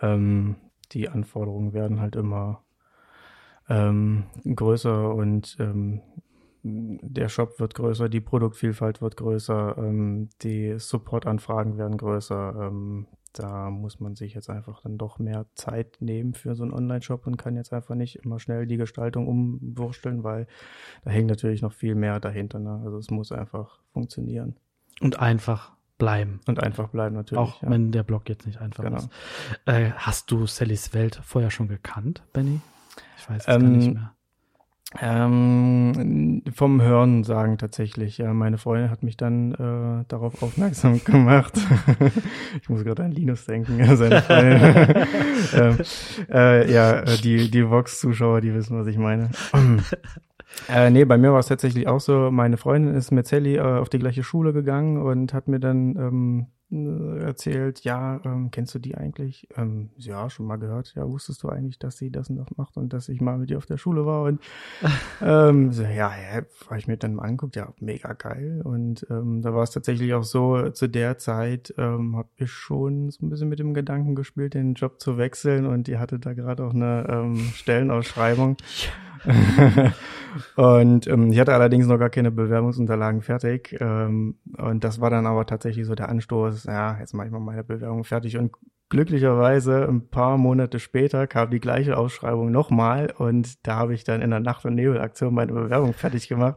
ähm, die Anforderungen werden halt immer ähm, größer und ähm, der Shop wird größer, die Produktvielfalt wird größer, ähm, die Supportanfragen werden größer, ähm, da muss man sich jetzt einfach dann doch mehr Zeit nehmen für so einen Online-Shop und kann jetzt einfach nicht immer schnell die Gestaltung umwursteln, weil da hängt natürlich noch viel mehr dahinter. Ne? Also es muss einfach funktionieren. Und einfach bleiben. Und einfach bleiben natürlich. Auch ja. wenn der Blog jetzt nicht einfach genau. ist. Äh, hast du Sallys Welt vorher schon gekannt, Benny? Ich weiß es ähm, gar nicht mehr. Ähm, vom Hören sagen tatsächlich. Ja, meine Freundin hat mich dann äh, darauf aufmerksam *laughs* gemacht. ich muss gerade an Linus denken, seine Freundin. *laughs* ähm, äh, ja, die, die Vox-Zuschauer, die wissen, was ich meine. *clears throat* Äh, nee, bei mir war es tatsächlich auch so, meine Freundin ist mit Sally äh, auf die gleiche Schule gegangen und hat mir dann ähm, äh, erzählt, ja, ähm, kennst du die eigentlich? Ähm, ja, schon mal gehört. Ja, wusstest du eigentlich, dass sie das und das macht und dass ich mal mit ihr auf der Schule war? Und *laughs* ähm, so, ja, ja, habe ich mir dann mal angeguckt, ja, mega geil. Und ähm, da war es tatsächlich auch so, zu der Zeit ähm, habe ich schon so ein bisschen mit dem Gedanken gespielt, den Job zu wechseln und die hatte da gerade auch eine ähm, Stellenausschreibung. *laughs* und ähm, ich hatte allerdings noch gar keine Bewerbungsunterlagen fertig. Ähm, und das war dann aber tatsächlich so der Anstoß, ja, jetzt mache ich mal meine Bewerbung fertig. Und glücklicherweise ein paar Monate später kam die gleiche Ausschreibung nochmal und da habe ich dann in der Nacht- und Nebelaktion meine Bewerbung fertig gemacht.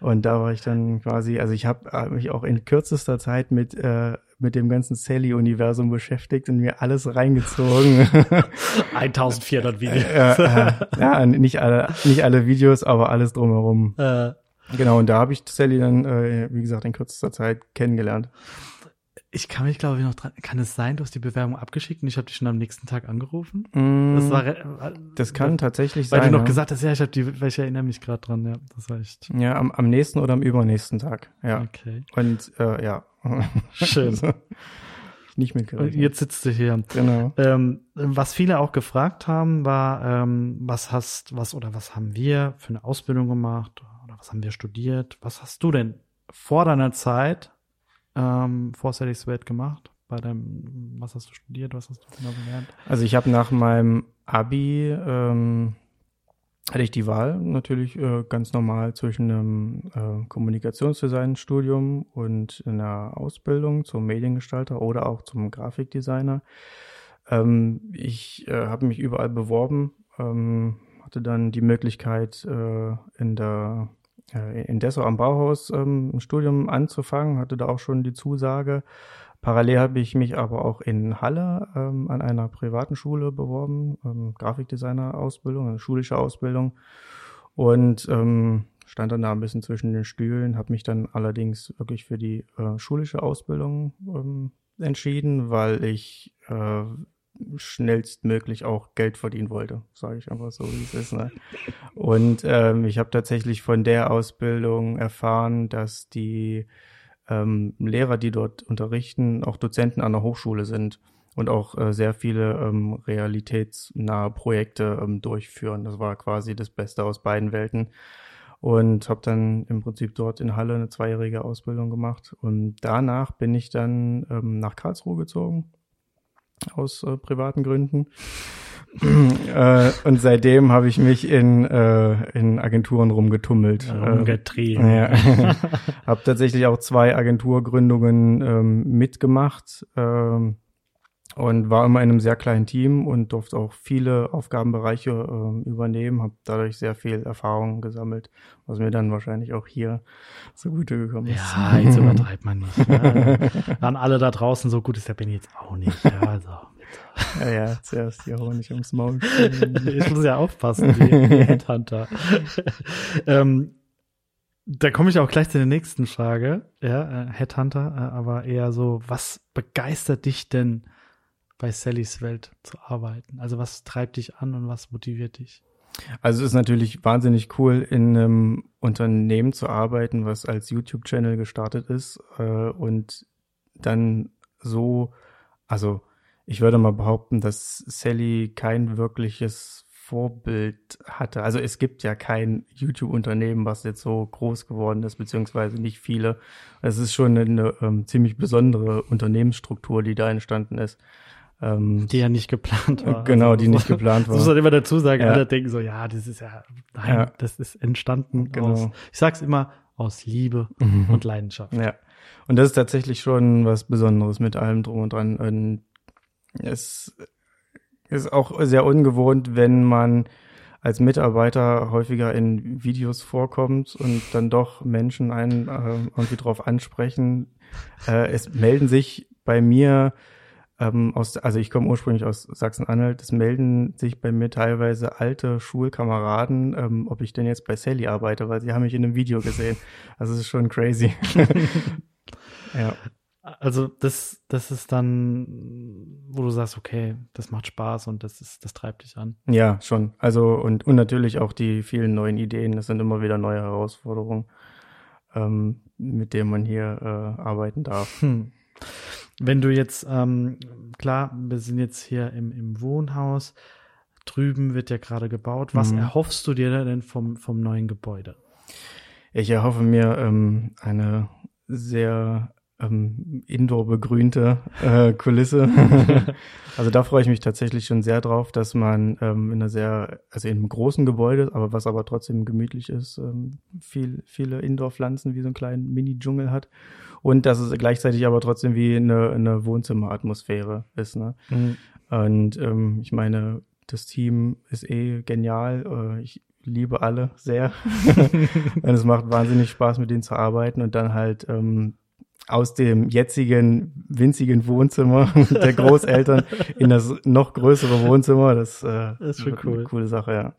Und da war ich dann quasi, also ich habe hab mich auch in kürzester Zeit mit äh, mit dem ganzen Sally-Universum beschäftigt und mir alles reingezogen. *laughs* 1400 Videos. ja, ja, nicht alle, nicht alle Videos, aber alles drumherum. Äh. Genau, und da habe ich Sally dann, äh, wie gesagt, in kürzester Zeit kennengelernt. Ich kann mich, glaube ich, noch dran. Kann es sein, du hast die Bewerbung abgeschickt und ich habe dich schon am nächsten Tag angerufen? Mm, das war. Das kann weil, tatsächlich weil sein. Weil du noch ja. gesagt hast, ja, ich habe die, weil ich erinnere mich gerade dran, ja. Das war echt. Ja, am, am nächsten oder am übernächsten Tag. Ja. Okay. Und äh, ja, Schön. *laughs* Nicht mitgerechnet. Und jetzt sitzt du hier. Genau. Ähm, was viele auch gefragt haben, war, ähm, was hast, was oder was haben wir für eine Ausbildung gemacht oder was haben wir studiert? Was hast du denn vor deiner Zeit ähm, vor Sallys Welt gemacht? Bei deinem, was hast du studiert? Was hast du genau gelernt? Also ich habe nach meinem Abi ähm, hatte ich die Wahl natürlich äh, ganz normal zwischen einem äh, Kommunikationsdesign-Studium und einer Ausbildung zum Mediengestalter oder auch zum Grafikdesigner. Ähm, ich äh, habe mich überall beworben, ähm, hatte dann die Möglichkeit äh, in der äh, in Dessau am Bauhaus ähm, ein Studium anzufangen, hatte da auch schon die Zusage. Parallel habe ich mich aber auch in Halle ähm, an einer privaten Schule beworben, ähm, Grafikdesigner-Ausbildung, eine schulische Ausbildung und ähm, stand dann da ein bisschen zwischen den Stühlen, habe mich dann allerdings wirklich für die äh, schulische Ausbildung ähm, entschieden, weil ich äh, schnellstmöglich auch Geld verdienen wollte, sage ich einfach so, wie es ist. Ne? Und ähm, ich habe tatsächlich von der Ausbildung erfahren, dass die ähm, Lehrer, die dort unterrichten, auch Dozenten an der Hochschule sind und auch äh, sehr viele ähm, realitätsnahe Projekte ähm, durchführen. Das war quasi das Beste aus beiden Welten. Und habe dann im Prinzip dort in Halle eine zweijährige Ausbildung gemacht. Und danach bin ich dann ähm, nach Karlsruhe gezogen aus äh, privaten Gründen. Äh, und seitdem habe ich mich in, äh, in Agenturen rumgetummelt. Rumgetrieben. Äh, ja. *laughs* habe tatsächlich auch zwei Agenturgründungen ähm, mitgemacht. Ähm, und war immer in einem sehr kleinen Team und durfte auch viele Aufgabenbereiche äh, übernehmen, habe dadurch sehr viel Erfahrung gesammelt, was mir dann wahrscheinlich auch hier zugute gekommen ist. Ja, jetzt *laughs* übertreibt man nicht. Ja. An alle da draußen, so gut ist der Benny jetzt auch nicht. Ja, also, ja, ja, zuerst hier Honig ums Maul. *laughs* ich muss ja aufpassen, die, die Headhunter. *laughs* ähm, da komme ich auch gleich zu der nächsten Frage. Ja, äh, Headhunter, äh, aber eher so, was begeistert dich denn bei Sallys Welt zu arbeiten? Also was treibt dich an und was motiviert dich? Also es ist natürlich wahnsinnig cool, in einem Unternehmen zu arbeiten, was als YouTube-Channel gestartet ist äh, und dann so, also ich würde mal behaupten, dass Sally kein wirkliches Vorbild hatte. Also es gibt ja kein YouTube-Unternehmen, was jetzt so groß geworden ist, beziehungsweise nicht viele. Es ist schon eine, ähm, ziemlich besondere Unternehmensstruktur, die da entstanden ist. Ähm, die ja nicht geplant war. Genau, also, die nicht geplant war. Das muss man immer dazu sagen, ja. alle denken so, ja, das ist ja, nein, ja. das ist entstanden genau. aus, ich sag's immer, aus Liebe mhm. und Leidenschaft. Ja. Und das ist tatsächlich schon was Besonderes mit allem drum und dran. Und es ist auch sehr ungewohnt, wenn man als Mitarbeiter häufiger in Videos vorkommt und dann doch Menschen einen äh, irgendwie drauf ansprechen. Äh, es melden sich bei mir ähm, aus, also ich komme ursprünglich aus Sachsen-Anhalt, es melden sich bei mir teilweise alte Schulkameraden, ähm, ob ich denn jetzt bei Sally arbeite, weil sie haben mich in einem Video gesehen. Also es ist schon crazy. *laughs* ja. Also das, das ist dann, wo du sagst, okay, das macht Spaß und das ist, das treibt dich an. Ja, schon. Also und, und natürlich auch die vielen neuen Ideen. Das sind immer wieder neue Herausforderungen, ähm, mit denen man hier äh, arbeiten darf. Hm. Wenn du jetzt, ähm, klar, wir sind jetzt hier im, im Wohnhaus, drüben wird ja gerade gebaut. Was mhm. erhoffst du dir denn vom, vom neuen Gebäude? Ich erhoffe mir ähm, eine sehr ähm, indoor begrünte äh, Kulisse. *laughs* also da freue ich mich tatsächlich schon sehr drauf, dass man ähm, in einer sehr, also in einem großen Gebäude, aber was aber trotzdem gemütlich ist, ähm, viel, viele Indoor-Pflanzen wie so einen kleinen Mini-Dschungel hat und dass es gleichzeitig aber trotzdem wie eine, eine Wohnzimmeratmosphäre ist. Ne? Mhm. Und ähm, ich meine, das Team ist eh genial. Äh, ich liebe alle sehr. *laughs* *laughs* und es macht wahnsinnig Spaß, mit denen zu arbeiten und dann halt ähm, aus dem jetzigen winzigen Wohnzimmer *laughs* der Großeltern in das noch größere Wohnzimmer. Das, äh, das ist schon cool. eine coole Sache, ja.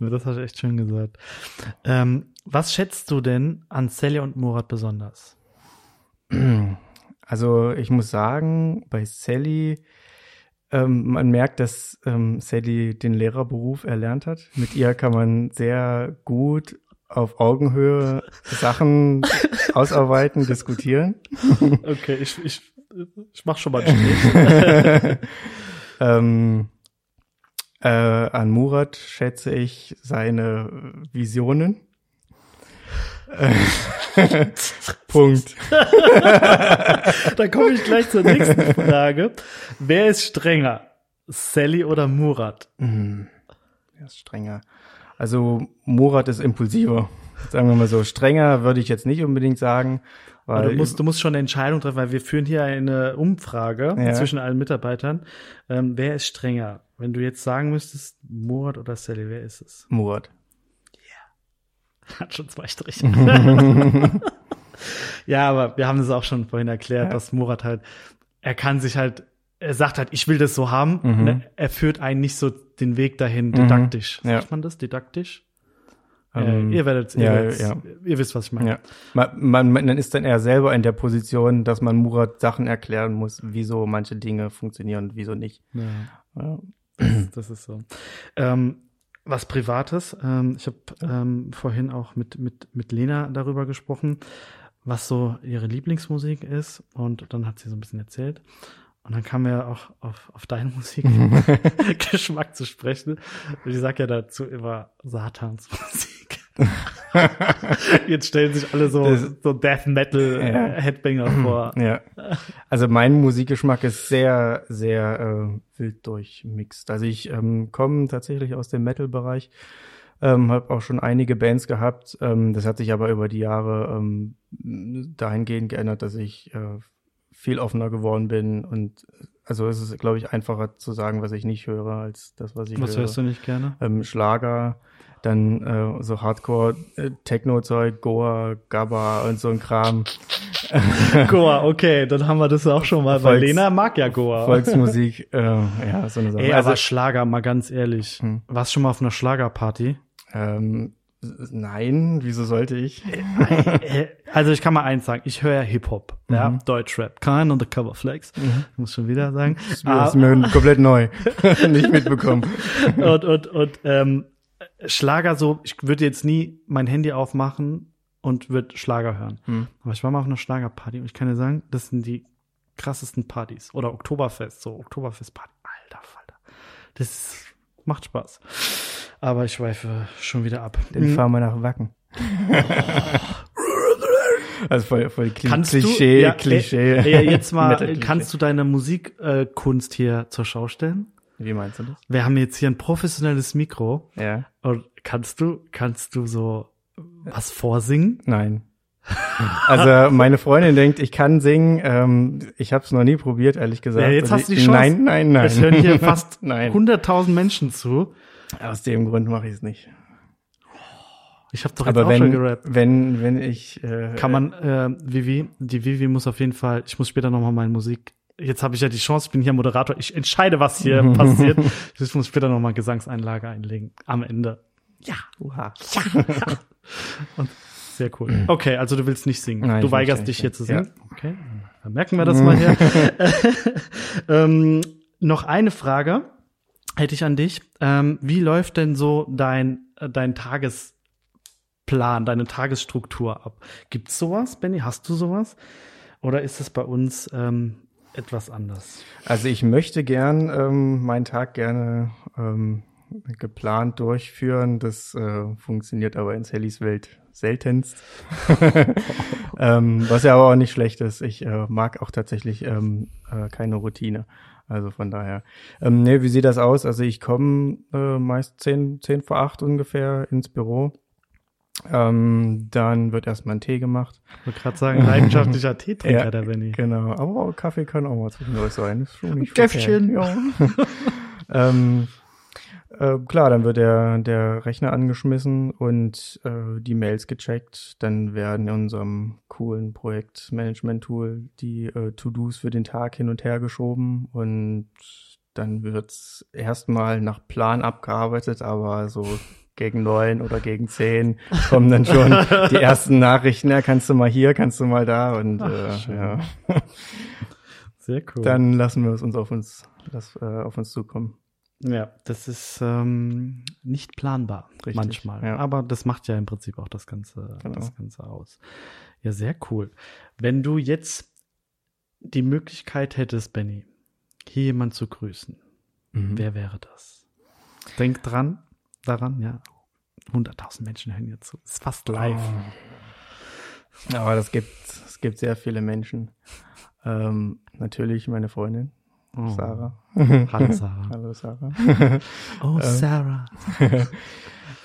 Das hast du echt schön gesagt. Ähm, was schätzt du denn an Celia und Murat besonders? Also ich muss sagen, bei Sally, ähm, man merkt, dass ähm, Sally den Lehrerberuf erlernt hat. Mit ihr kann man sehr gut auf Augenhöhe Sachen *laughs* ausarbeiten, diskutieren. Okay, ich, ich, ich mach schon mal einen *laughs* ähm, äh, An Murat schätze ich seine Visionen. *laughs* Punkt. da komme ich gleich zur nächsten Frage. Wer ist strenger? Sally oder Murat? Mhm. Wer ist strenger? Also Murat ist impulsiver. Sagen wir mal so. Strenger würde ich jetzt nicht unbedingt sagen. Weil du musst, du musst schon eine Entscheidung treffen, weil wir führen hier eine Umfrage Ja. zwischen allen Mitarbeitern. Ähm, wer ist strenger? Wenn du jetzt sagen müsstest, Murat oder Sally, wer ist es? Murat. *laughs* Hat schon zwei Striche. *laughs* *laughs* ja, aber wir haben das auch schon vorhin erklärt, Ja. dass Murat halt, er kann sich halt, er sagt halt, ich will das so haben. Mhm. Ne? Er führt einen nicht so den Weg dahin didaktisch. Ja. Sagt man das? Didaktisch? Ähm, äh, ihr werdet, ihr, ja, werdet ja. ihr wisst, was ich meine. Ja. Man, man, man ist dann eher selber in der Position, dass man Murat Sachen erklären muss, wieso manche Dinge funktionieren und wieso nicht. Ja. Ja. Das ist so. Ähm, was Privates. Ähm, ich habe ähm, vorhin auch mit, mit, mit Lena darüber gesprochen, was so ihre Lieblingsmusik ist. Und dann hat sie so ein bisschen erzählt. Und dann kam er auch auf, auf deinen *laughs* Musikgeschmack zu sprechen. Und ich sag ja dazu immer Satans Musik. *laughs* Jetzt stellen sich alle so, Das- so Death Metal Ja. Headbanger vor. *clears throat* Ja. Also mein Musikgeschmack ist sehr, sehr äh, wild durchmixt. Also ich ähm, komme tatsächlich aus dem Metal-Bereich, ähm, habe auch schon einige Bands gehabt. Ähm, das hat sich aber über die Jahre ähm, dahingehend geändert, dass ich äh, viel offener geworden bin und also es ist, glaube ich, einfacher zu sagen, was ich nicht höre, als das, was ich Was höre. hörst du nicht gerne? ähm, Schlager, dann äh, so Hardcore, äh, Techno-Zeug, Goa, Gabba und so ein Kram. *laughs* Goa, okay, dann haben wir das auch schon mal, weil Volks- Lena mag ja Goa. Volksmusik, äh, ja, so eine Sache. Ey, also, aber Schlager, mal ganz ehrlich. Hm. Warst du schon mal auf einer Schlagerparty? ähm, nein, wieso sollte ich? Äh, also ich kann mal eins sagen, ich höre ja Hip-Hop, ja, Mhm. Deutschrap, kein Undercover Flex, muss schon wieder sagen. Das ist Ah, mir komplett neu. *laughs* *laughs* Nicht mitbekommen. und und, und ähm, Schlager so, ich würde jetzt nie mein Handy aufmachen und würde Schlager hören. Hm. Aber ich war mal auf einer Schlagerparty und ich kann dir sagen, das sind die krassesten Partys. Oder Oktoberfest, so Oktoberfest-Party. Alter Falter. Das ist, macht Spaß. Aber ich schweife schon wieder ab. Dann fahren wir nach Wacken. *laughs* also voll, voll Kli Kannst Klischee, du, ja, Klischee. Ey, ey, jetzt mal, *laughs* kannst du deine Musikkunst hier zur Schau stellen? Wie meinst du das? Wir haben jetzt hier ein professionelles Mikro. Ja. Und kannst du, kannst du so was vorsingen? Nein. Also meine Freundin denkt, ich kann singen. Ähm, ich habe es noch nie probiert, ehrlich gesagt. Ja, jetzt hast du die Chance. Nein, nein, nein. Es hören hier *laughs* fast nein. 100.000 Menschen zu. Aus dem Grund mache ich es nicht. Ich habe doch jetzt Aber auch schon wenn, gerappt. wenn, wenn ich äh, Kann man, äh, Vivi, die Vivi muss auf jeden Fall, ich muss später nochmal meine Musik, jetzt habe ich ja die Chance, ich bin hier Moderator, ich entscheide, was hier *laughs* passiert. Ich muss später nochmal Gesangseinlage einlegen, am Ende. Ja, Uha. *laughs* und sehr cool. Okay, also du willst nicht singen. Nein, du weigerst dich nicht hier zu singen. singen. Okay, dann merken wir das mal hier. *laughs* ähm, noch eine Frage hätte ich an dich. Ähm, wie läuft denn so dein, äh, dein Tagesplan, deine Tagesstruktur ab? Gibt's sowas, Benny? Hast du sowas? Oder ist es bei uns ähm, etwas anders? Also ich möchte gern ähm, meinen Tag gerne ähm, geplant durchführen. Das äh, funktioniert aber in Sallys Welt seltenst. *laughs* ähm, was ja aber auch nicht schlecht ist. Ich äh, mag auch tatsächlich ähm, äh, keine Routine. Also von daher. Ähm, nee, wie sieht das aus? Also ich komme äh, meist zehn, zehn vor acht ungefähr ins Büro. Ähm, dann wird erstmal ein Tee gemacht. Ich wollte gerade sagen, leidenschaftlicher Teetrinker, *laughs* Ja, der Benny. Genau, aber Kaffee kann auch mal zwischendurch sein. Ist schon nicht Käffchen. Ja. *laughs* ähm, äh, klar, dann wird der, der Rechner angeschmissen und äh, die Mails gecheckt. Dann werden in unserem coolen Projektmanagement-Tool die äh, To-Dos für den Tag hin und her geschoben und dann wird's erstmal nach Plan abgearbeitet, aber so gegen neun oder gegen zehn kommen dann schon *laughs* die ersten Nachrichten. Ja, kannst du mal hier, kannst du mal da und Ach, äh, ja. Sehr cool. Dann lassen wir es uns auf uns, das, äh, auf uns zukommen. Ja, das ist ähm, nicht planbar Richtig, manchmal. ja. Aber das macht ja im Prinzip auch das Ganze, Genau. das Ganze aus. Ja, sehr cool. Wenn du jetzt die Möglichkeit hättest, Benny, hier jemand zu grüßen, Mhm. wer wäre das? Denk dran, daran, ja. 100.000 Menschen hören hier zu. Ist fast live. Oh. Aber das gibt, es gibt sehr viele Menschen. Ähm, natürlich meine Freundin. *laughs* Sarah. Hallo Sarah. Hallo *laughs* Sarah. Oh, Ähm. Sarah. *laughs*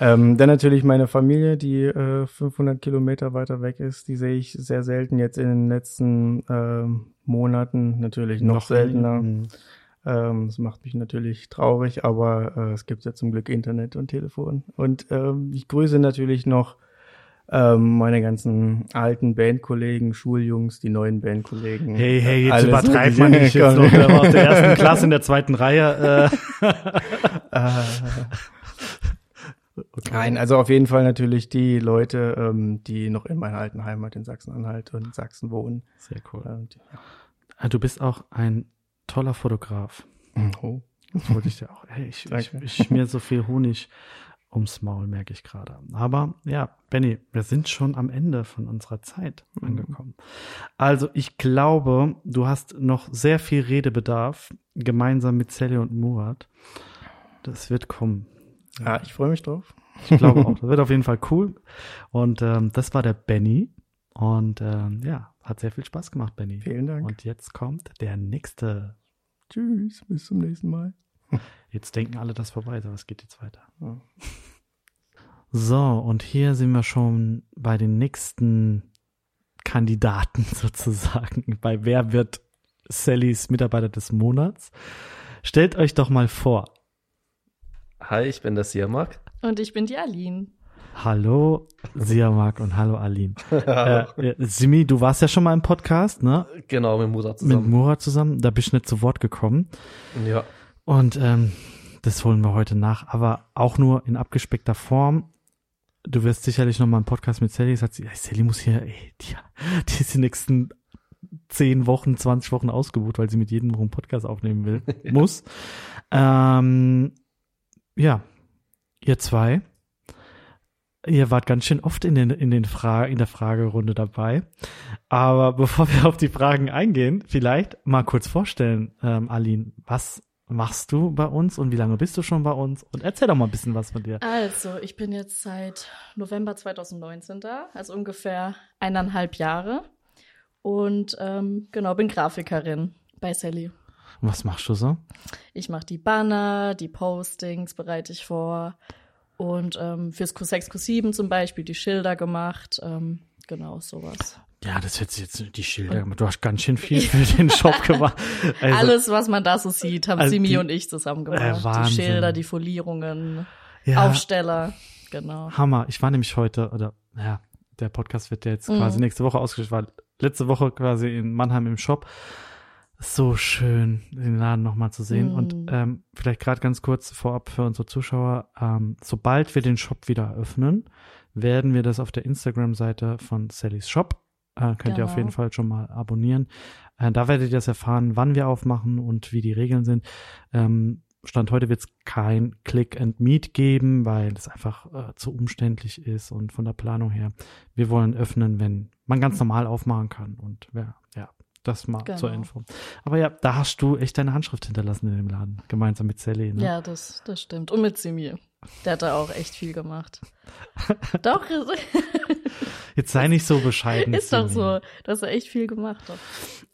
Ähm, dann natürlich meine Familie, die äh, 500 Kilometer weiter weg ist. Die sehe ich sehr selten jetzt in den letzten äh, Monaten. Natürlich noch, noch seltener. Mhm. Ähm, das macht mich natürlich traurig, aber äh, es gibt ja zum Glück Internet und Telefon. Und ähm, ich grüße natürlich noch ähm, meine ganzen alten Bandkollegen, Schuljungs, die neuen Bandkollegen. Hey, hey, jetzt übertreibt man nicht jetzt noch. Der war aus der ersten Klasse in der zweiten Reihe. *laughs* Äh. okay. Nein, also auf jeden Fall natürlich die Leute, ähm, die noch in meiner alten Heimat in Sachsen-Anhalt und Sachsen wohnen. Sehr cool. Und, ja. Ah, du bist auch ein toller Fotograf. Oh. Das wollte ich dir auch. Hey, ich, ich, ich schmier so viel Honig ums Maul, merke ich gerade. Aber ja, Benny, wir sind schon am Ende von unserer Zeit mhm. angekommen. Also ich glaube, du hast noch sehr viel Redebedarf, gemeinsam mit Sally und Murat. Das wird kommen. Ja, ich freue mich drauf. Ich glaube auch. *laughs* Das wird auf jeden Fall cool. Und ähm, das war der Benny. Und ähm, ja, hat sehr viel Spaß gemacht, Benny. Vielen Dank. Und jetzt kommt der nächste. Tschüss, bis zum nächsten Mal. Jetzt denken alle, das vorbei ist, aber es geht jetzt weiter. Ja. So, und hier sind wir schon bei den nächsten Kandidaten *laughs* sozusagen. Bei wer wird Sallys Mitarbeiter des Monats? Stellt euch doch mal vor. Hi, ich bin der Siamak. Und ich bin die Aline. Hallo Siamak und hallo Aline. *laughs* äh, Simi, du warst ja schon mal im Podcast, ne? Genau, mit Murat zusammen. Mit Murat zusammen, da bist du nicht zu Wort gekommen. Ja. Und ähm, das holen wir heute nach, aber auch nur in abgespeckter Form. Du wirst sicherlich noch mal einen Podcast mit Sally. Sagt sie, Sally muss hier, ey, die, die ist die nächsten zehn Wochen, 20 Wochen ausgebucht, weil sie mit jedem einen Podcast aufnehmen will, *laughs* ja. muss. Ähm, ja, ihr zwei, ihr wart ganz schön oft in den in den Fra in der Fragerunde dabei. Aber bevor wir auf die Fragen eingehen, vielleicht mal kurz vorstellen, ähm, Aline, was machst du bei uns und wie lange bist du schon bei uns? Und erzähl doch mal ein bisschen was von dir. Also, ich bin jetzt seit November 2019 da, also ungefähr eineinhalb Jahre. Und ähm, genau, bin Grafikerin bei Sally. Und was machst du so? Ich mache die Banner, die Postings bereite ich vor. Und ähm, fürs Q6, Q7 zum Beispiel die Schilder gemacht. Ähm, genau, sowas. Ja, das wird jetzt die Schilder gemacht. Du hast ganz schön viel *laughs* für den Shop gemacht. Also, Alles, was man da so sieht, haben also Simi die, und ich zusammen gemacht. Äh, die Schilder, die Folierungen, ja, Aufsteller, genau. Hammer. Ich war nämlich heute, oder ja, der Podcast wird ja jetzt mhm. quasi nächste Woche ausgestellt, war letzte Woche quasi in Mannheim im Shop. So schön, den Laden nochmal zu sehen. Mhm. Und ähm, vielleicht gerade ganz kurz vorab für unsere Zuschauer, ähm, sobald wir den Shop wieder eröffnen, werden wir das auf der Instagram-Seite von Sallys Shop äh, könnt genau. ihr auf jeden genau. Fall schon mal abonnieren. Äh, da werdet ihr das erfahren, wann wir aufmachen und wie die Regeln sind. Ähm, Stand heute wird es kein Click and Meet geben, weil es einfach äh, zu umständlich ist und von der Planung her. Wir wollen öffnen, wenn man ganz normal aufmachen kann und ja, ja das mal genau. zur Info. Aber ja, da hast du echt deine Handschrift hinterlassen in dem Laden, gemeinsam mit Sally. Ne? Ja, das, das stimmt. Und mit Simir. Der hat da auch echt viel gemacht. *laughs* Doch. *laughs* Jetzt sei nicht so bescheiden. Ist doch so, dass er echt viel gemacht hat.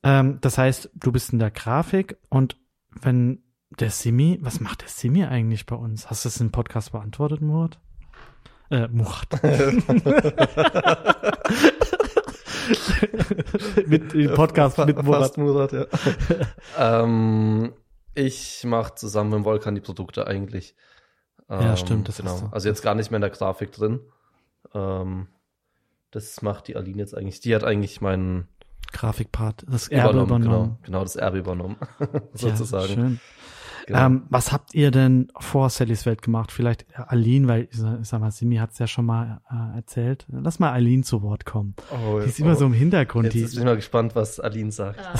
Ähm, das heißt, du bist in der Grafik und wenn der Simi, was macht der Simi eigentlich bei uns? Hast du es im Podcast beantwortet, Murat? Äh, Murat. *laughs* *laughs* mit dem Podcast mit Murat. Murat ja. *laughs* ähm, ich mache zusammen mit Volkan die Produkte eigentlich. Ähm, ja, stimmt. Das genau. Also jetzt gar nicht mehr in der Grafik drin. Ähm, das macht die Aline jetzt eigentlich. Die hat eigentlich meinen Grafikpart, das Erbe übernommen. übernommen. Genau, genau, das Erbe übernommen, *laughs* sozusagen. Ja, schön. Genau. Ähm, was habt ihr denn vor Sallys Welt gemacht? Vielleicht Aline, weil ich sag mal, Simi hat es ja schon mal äh, erzählt. Lass mal Aline zu Wort kommen. Oh, die ist oh. immer so im Hintergrund. Jetzt die, bin ich mal gespannt, was Aline sagt. Ah,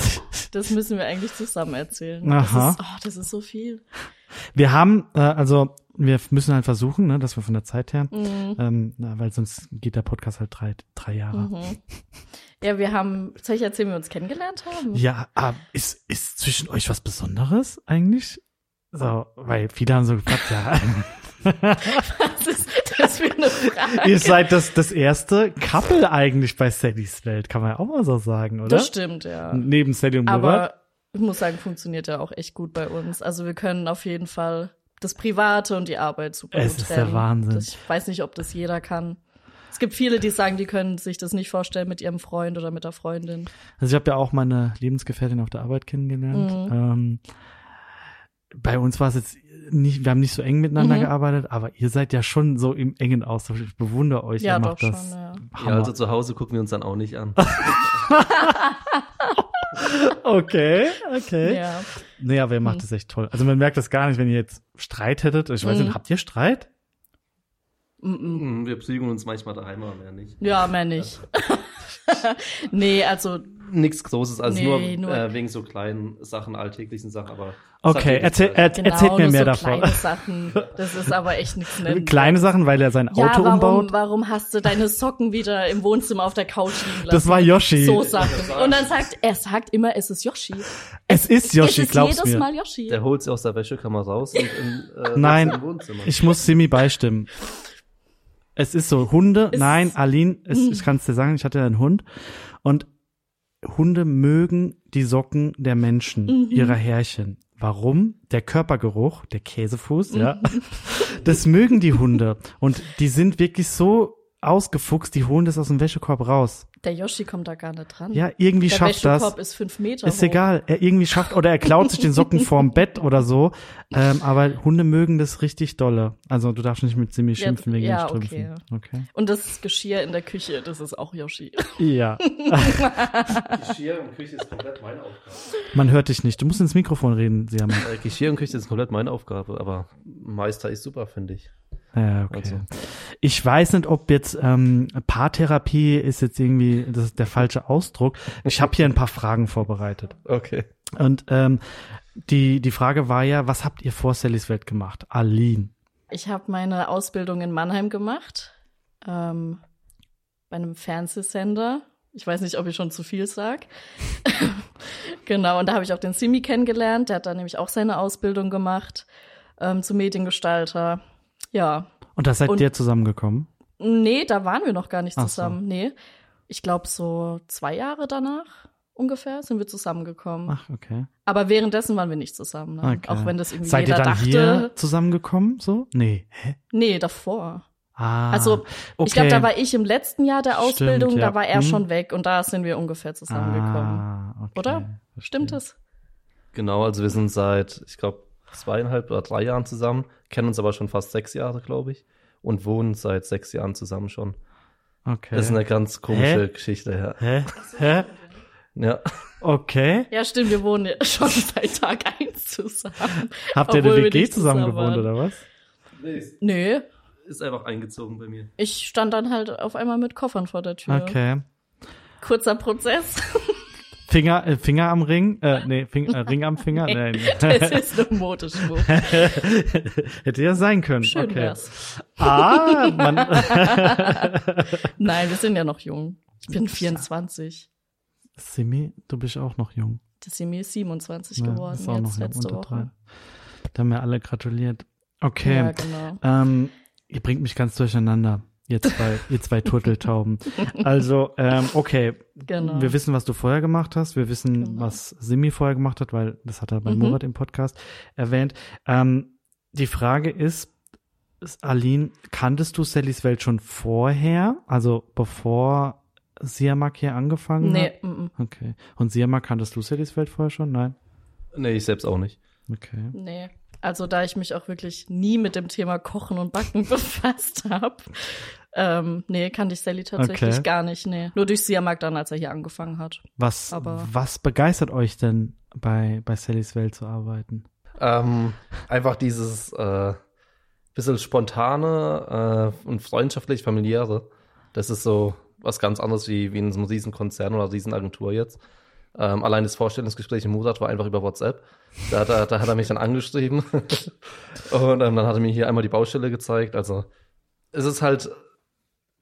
das müssen wir eigentlich zusammen erzählen. Aha. Das ist, oh, das ist so viel. Wir haben, äh, also wir müssen halt versuchen, ne, dass wir von der Zeit her, mhm. ähm, weil sonst geht der Podcast halt drei, drei Jahre. Mhm. Ja, wir haben, soll ich erzählen, wie wir uns kennengelernt haben? Ja, äh, ist, ist zwischen euch was Besonderes eigentlich? So, weil viele haben so gefragt, ja. was ist das für eine Frage? Ihr seid das, das erste Couple eigentlich bei Sallys Welt, kann man ja auch mal so sagen, oder? Das stimmt, ja. Neben Sally und Murat. Aber ich muss sagen, funktioniert ja auch echt gut bei uns. Also wir können auf jeden Fall das Private und die Arbeit super Es gut ist der trennen. Wahnsinn. Das, ich weiß nicht, ob das jeder kann. Es gibt viele, die sagen, die können sich das nicht vorstellen mit ihrem Freund oder mit der Freundin. Also ich habe ja auch meine Lebensgefährtin auf der Arbeit kennengelernt. Mhm. Ähm, bei uns war es jetzt nicht, wir haben nicht so eng miteinander Mhm. gearbeitet, aber ihr seid ja schon so im engen Austausch. Ich bewundere euch. Ja, ihr doch macht schon, das ja. Hammer. Ja, also zu Hause gucken wir uns dann auch nicht an. *laughs* okay, okay. Ja. Nee, aber ihr macht Mhm. das echt toll. Also man merkt das gar nicht, wenn ihr jetzt Streit hättet. Ich weiß Mhm. nicht, habt ihr Streit? Mm -mm. Hm, Wir prügeln uns manchmal daheim, aber mehr nicht. Ja, mehr nicht. *laughs* nee, also Nichts Großes, also Nee, nur, nur- Äh, wegen so kleinen Sachen, alltäglichen Sachen, aber. Okay, erzähl, äh, er, genau, erzählt mir mehr so davon. kleine Sachen. Das ist aber echt nichts *laughs* Nennenwertes. Kleine Sachen, weil er sein Auto ja, warum, umbaut. warum hast du deine Socken wieder im Wohnzimmer auf der Couch liegen lassen? Das war Yoshi. So Sachen. Und dann sagt, er sagt immer, es ist Yoshi. es ist Yoshi, es ist glaub's jedes mir. Mal Yoshi. Der holt sie aus der Wäschekammer raus und in, äh, *laughs* Nein, Wohnzimmer. Ich muss Simi beistimmen. Es ist so, Hunde, Es- nein, Aline, es, ich kann es dir sagen, ich hatte einen Hund und Hunde mögen die Socken der Menschen, Mhm. ihrer Herrchen. Warum? Der Körpergeruch, der Käsefuß, ja. Mhm. *laughs* Das mögen die Hunde und die sind wirklich so ausgefuchst, die holen das aus dem Wäschekorb raus. Der Yoshi kommt da gar nicht dran. Ja, irgendwie der schafft das. Ist fünf Meter Ist hoch. egal, er irgendwie schafft oder er klaut sich den Socken vorm Bett oder so. Ähm, aber Hunde mögen das richtig dolle. Also du darfst nicht mit Simi Ja, schimpfen wegen ja, den Strümpfen. Okay. Und das Geschirr in der Küche, das ist auch Yoshi. Ja, *laughs* Geschirr und Küche ist komplett meine Aufgabe. man hört dich nicht. Du musst ins Mikrofon reden, Siaman. Äh, Geschirr und Küche ist komplett meine Aufgabe, aber Meister ist super, finde ich. Ja, okay. Also. Ich weiß nicht, ob jetzt ähm, Paartherapie ist jetzt irgendwie das ist der falsche Ausdruck. Ich habe hier ein paar Fragen vorbereitet. Okay. Und ähm, die, die Frage war ja, was habt ihr vor Sallys Welt gemacht? Aline. Ich habe meine Ausbildung in Mannheim gemacht, ähm, bei einem Fernsehsender. Ich weiß nicht, ob ich schon zu viel sag. *laughs* genau, und da habe ich auch den Simi kennengelernt. Der hat da nämlich auch seine Ausbildung gemacht ähm, zum Mediengestalter. Ja, Und da seid Und- ihr zusammengekommen? nee, da waren wir noch gar nicht Ach so. zusammen. Nee, ich glaube so zwei Jahre danach ungefähr sind wir zusammengekommen. Ach, okay. Aber währenddessen waren wir nicht zusammen. Ne? okay. Auch wenn das irgendwie Seid ihr jeder dann dachte. hier zusammengekommen? So? Nee. Hä? Nee, davor. Ah. Also, okay. Ich glaube, da war ich im letzten Jahr der Stimmt, Ausbildung, ja. da war er Hm. schon weg und da sind wir ungefähr zusammengekommen. Ah, okay. Oder? Verstehe. Stimmt es? Genau, also wir sind seit, ich glaube, zweieinhalb oder drei Jahren zusammen, kennen uns aber schon fast sechs Jahre, glaube ich, und wohnen seit sechs Jahren zusammen schon. Okay. Das ist eine ganz komische Hä? Geschichte, ja. Hä? Hä? Ja. Okay. Ja, stimmt, wir wohnen ja schon seit Tag eins zusammen. Habt ihr eine WG zusammen zusammen gewohnt oder was? Nö, Ist einfach eingezogen bei mir. ich stand dann halt auf einmal mit Koffern vor der Tür. Okay. Kurzer Prozess. *laughs* Finger, äh, Finger am Ring? Äh, nee, Fing, äh, Ring am Finger? Nee. *laughs* Das ist nur Modeschmuck. *laughs* Hätte ja sein können. Schön okay. wär's. Ah, man, *laughs* Nein, wir sind ja noch jung. Ich bin 24. Simi, du bist auch noch jung. Das sind mir 27 Ja, geworden, ist auch noch jetzt jung, letzte unter Woche. drei. Da haben wir alle gratuliert. Okay. Ja, genau. Ähm, ihr bringt mich ganz durcheinander. Ihr zwei, ihr zwei Turteltauben. Also, ähm, okay. Genau. Wir wissen, was du vorher gemacht hast. Wir wissen, Genau. was Simi vorher gemacht hat, weil das hat er bei Mhm. Murat im Podcast erwähnt. Ähm, die Frage ist, Aline, kanntest du Sallys Welt schon vorher? Also bevor Siamak hier angefangen Nee, hat? mm, Okay. Und Siamak, kanntest du Sallys Welt vorher schon? Nein? Nee, ich selbst auch nicht. Okay. nee. Also da ich mich auch wirklich nie mit dem Thema Kochen und Backen *laughs* befasst habe, ähm, nee, kannte ich Sally tatsächlich Okay. gar nicht. Nee, nur durch Siamak dann, als er hier angefangen hat. Was, Aber- was begeistert euch denn bei, bei Sallys Welt zu arbeiten? Ähm, einfach dieses äh, bisschen spontane äh, und freundschaftlich familiäre. Das ist so was ganz anderes wie, wie in so einem Riesenkonzern oder Riesenagentur jetzt. Ähm, allein das Vorstellungsgespräch im Murat war einfach über WhatsApp. Da hat er, da hat er mich dann angeschrieben. *laughs* und ähm, dann hat er mir hier einmal die Baustelle gezeigt. Also es ist halt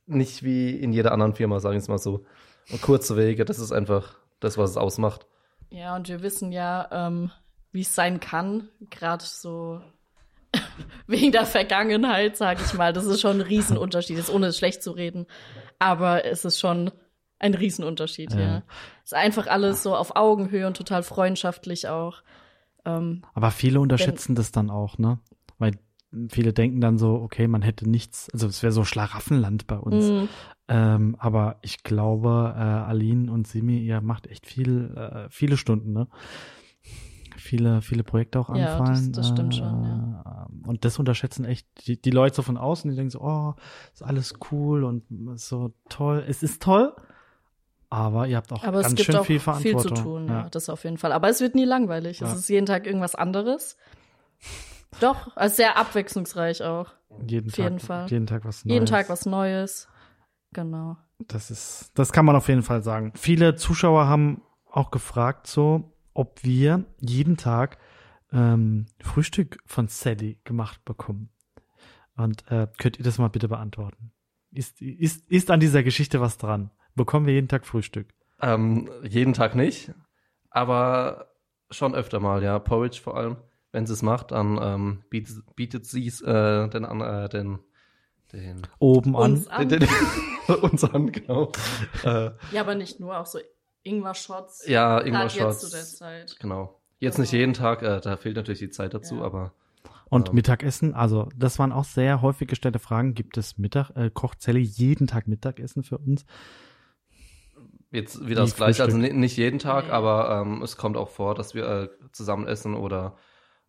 nicht wie in jeder anderen Firma, sagen wir es mal so. Und kurze Wege, das ist einfach das, was es ausmacht. Ja, und wir wissen ja, ähm, wie es sein kann, gerade so *laughs* wegen der Vergangenheit, sage ich mal. Das ist schon ein Riesenunterschied, jetzt ohne es schlecht zu reden. Aber es ist schon ein Riesenunterschied, ja. Ja. Es ist einfach alles so auf Augenhöhe und total freundschaftlich auch. Ähm, Aber viele unterschätzen das dann auch, ne? weil viele denken dann so, okay, man hätte nichts, also es wäre so Schlaraffenland bei uns. Mhm. Ähm, aber ich glaube, äh, Aline und Simi, ihr macht echt viel, äh, viele Stunden, ne? Viele, viele Projekte auch Ja, das- anfallen. das stimmt schon, äh, Und das unterschätzen echt die, die Leute so von außen, die denken so, oh, ist alles cool und so toll. Es ist toll, aber ihr habt auch Aber es ganz schön auch viel viel, Verantwortung. zu tun, ja. das auf jeden Fall. Aber es wird nie langweilig. Ja. Es ist jeden Tag irgendwas anderes. Doch, also sehr abwechslungsreich auch. Jeden Auf Tag, jeden Fall. jeden Tag was Neues. Jeden Tag was Neues. Genau. Das ist, das kann man auf jeden Fall sagen. Viele Zuschauer haben auch gefragt, so, ob wir jeden Tag ähm, Frühstück von Sally gemacht bekommen. Und äh, könnt ihr das mal bitte beantworten? Ist, ist, ist an dieser Geschichte was dran? Bekommen wir jeden Tag Frühstück? Ähm, jeden Tag nicht, aber schon öfter mal, ja. Porridge vor allem. Wenn sie es macht, dann ähm, bietet, bietet sie es äh, den, an, äh, den, den, Oben an. Uns an. den, den *laughs* uns an, genau. äh, Ja, aber nicht nur, auch so Ingwer-Shots. ja, Gerade irgendwas jetzt zu der Shots. Zeit. Genau. Jetzt nicht jeden Tag, äh, da fehlt natürlich die Zeit dazu, Ja. aber Und Ähm. Mittagessen, also das waren auch sehr häufig gestellte Fragen. Gibt es Mittag, äh, kocht Sally jeden Tag Mittagessen für uns? jetzt wieder Wie das Gleiche. Also nicht jeden Tag, Nee. aber ähm, es kommt auch vor, dass wir äh, zusammen essen oder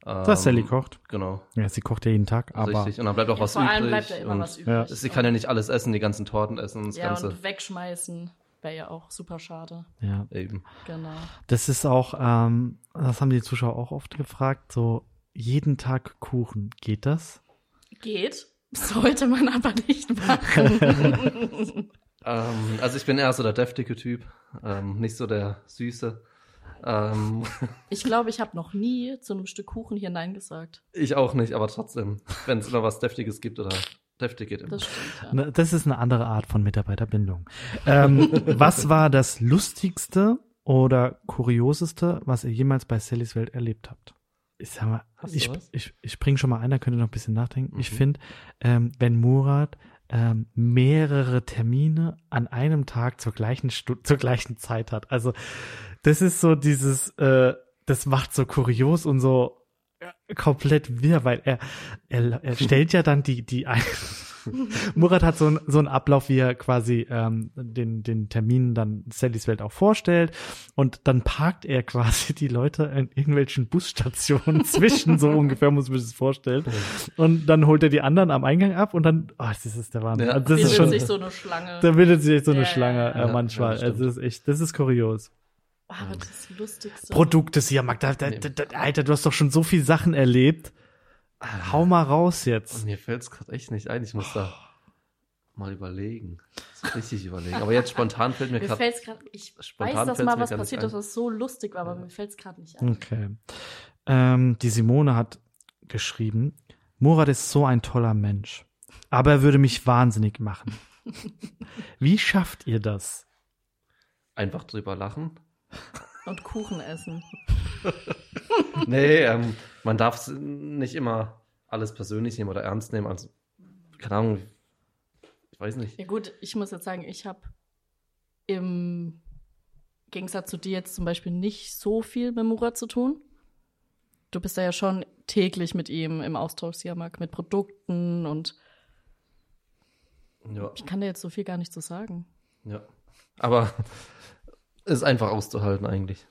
Dass Sally kocht. Genau, Ja, sie kocht ja jeden Tag, aber richtig. Und dann bleibt auch Ja, was vor übrig. allem bleibt da immer und was übrig. Ja. Sie kann ja nicht alles essen, die ganzen Torten essen und das ja, Ganze. und wegschmeißen wäre ja auch super schade. ja, Eben. Genau. Das ist auch, ähm, das haben die Zuschauer auch oft gefragt, so jeden Tag Kuchen, geht das? Geht. Sollte man aber nicht machen. *laughs* Ähm, also ich bin eher so der deftige Typ, ähm, nicht so der süße. Ähm, *laughs* ich glaube, ich habe noch nie zu einem Stück Kuchen hier Nein gesagt. ich auch nicht, aber trotzdem, wenn es immer was Deftiges gibt oder deftig geht immer. Das stimmt, ja. Das ist eine andere Art von Mitarbeiterbindung. Ähm, *laughs* was war das lustigste oder kurioseste, was ihr jemals bei Sallys Welt erlebt habt? Ich sag mal, ich, was? ich, ich spring schon mal ein, da könnt ihr noch ein bisschen nachdenken. Ich Mhm. finde, ähm, wenn Murat ähm, mehrere Termine an einem Tag zur gleichen Stu zur gleichen Zeit hat. Also das ist so dieses, äh, das macht so kurios und so äh, komplett wirr, weil er, er, er *laughs* stellt ja dann die, die ein *laughs* Murat hat so, ein, so einen Ablauf, wie er quasi ähm, den, den Termin dann Sallys Welt auch vorstellt. Und dann parkt er quasi die Leute in irgendwelchen Busstationen *laughs* zwischen, so ungefähr muss man sich das vorstellen. Und dann holt er die anderen am Eingang ab und dann, oh, das ist der Wahnsinn. Ja. Also das ist Bildet schon, sich so eine Schlange. da bildet sich so eine Ja, Schlange ja. äh, Ja, manchmal. ja, das also das ist echt, das ist kurios. aber das Lustigste. Produkte, Siamak, da, da, da, Alter, du hast doch schon so viel Sachen erlebt. Hau mal raus jetzt. Mir fällt es gerade echt nicht ein, ich muss da mal überlegen. Richtig überlegen. Aber jetzt spontan fällt mir Mir gerade. ich Spontan weiß, dass mal was passiert ein. ist, was so lustig war, aber mir fällt's gerade nicht ein. Okay. Ähm, die Simone hat geschrieben, Murat ist so ein toller Mensch, aber er würde mich wahnsinnig machen. *laughs* Wie schafft ihr das? Einfach drüber lachen. Und Kuchen essen. *laughs* Nee, ähm, man darf s- nicht immer alles persönlich nehmen oder ernst nehmen. Also, keine Ahnung, ich weiß nicht. Ja gut, ich muss jetzt sagen, ich habe im Gegensatz zu dir jetzt zum Beispiel nicht so viel mit Murat zu tun. Du bist da ja schon täglich mit ihm im Austausch, Siamak, mit Produkten und Ja, ich kann dir jetzt so viel gar nicht zu sagen. ja. Aber ist einfach auszuhalten eigentlich.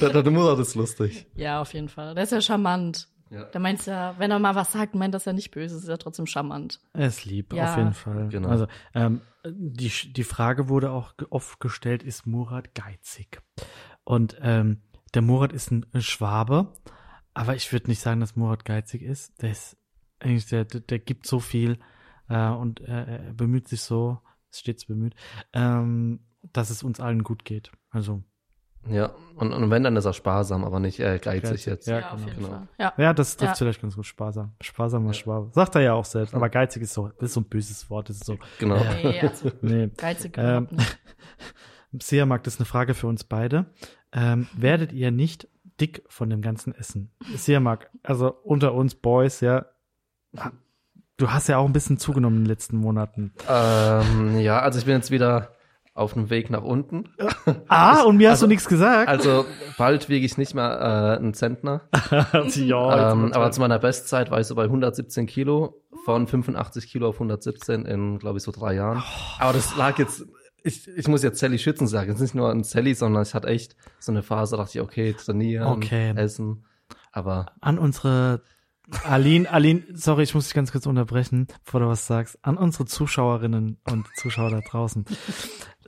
der, der Murat ist lustig. Ja, auf jeden Fall. Der ist ja charmant. Ja. Der meint ja, wenn er mal was sagt, meint das ja nicht böse, ist ja trotzdem charmant. Er ist lieb, Ja. auf jeden Fall. Genau. Also, ähm, die, die Frage wurde auch oft gestellt, ist Murat geizig? Und ähm, der Murat ist ein Schwabe, aber ich würde nicht sagen, dass Murat geizig ist. Der ist eigentlich, der, der, der gibt so viel äh, und äh, er bemüht sich so, stets bemüht, ähm, dass es uns allen gut geht. Also, Ja, und, und wenn, dann ist er sparsam, aber nicht äh, geizig jetzt. ja. auf genau, jeden genau. Fall. Ja. ja, das trifft Ja. vielleicht ganz gut. Sparsam. Sparsamer Ja. Schwabe. Sagt er ja auch selbst. Aber geizig ist so, das ist so ein böses Wort. Das ist so, Genau. Nee, also *laughs* nee. geizig Ähm, nicht. *laughs* Siamak, das ist eine Frage für uns beide. Ähm, werdet ihr nicht dick von dem ganzen Essen? Siamak, also unter uns Boys, ja. Du hast ja auch ein bisschen zugenommen in den letzten Monaten. Ähm, ja, also ich bin jetzt wieder auf dem Weg nach unten. Ah, *laughs* und mir hast also- du nichts gesagt. Also bald wiege ich nicht mehr äh, einen Zentner. *laughs* ja, ähm, aber zu meiner Bestzeit war ich so bei 117 Kilo von 85 Kilo auf 117 in, glaube ich, so drei Jahren. Aber das lag jetzt, ich, ich muss jetzt Sally schützen sagen. Es ist nicht nur ein Sally, sondern ich hatte echt so eine Phase, da dachte ich, okay, trainieren, Okay. essen. Aber an unsere Aline, Aline, sorry, ich muss dich ganz kurz unterbrechen, bevor du was sagst. An unsere Zuschauerinnen und Zuschauer da draußen.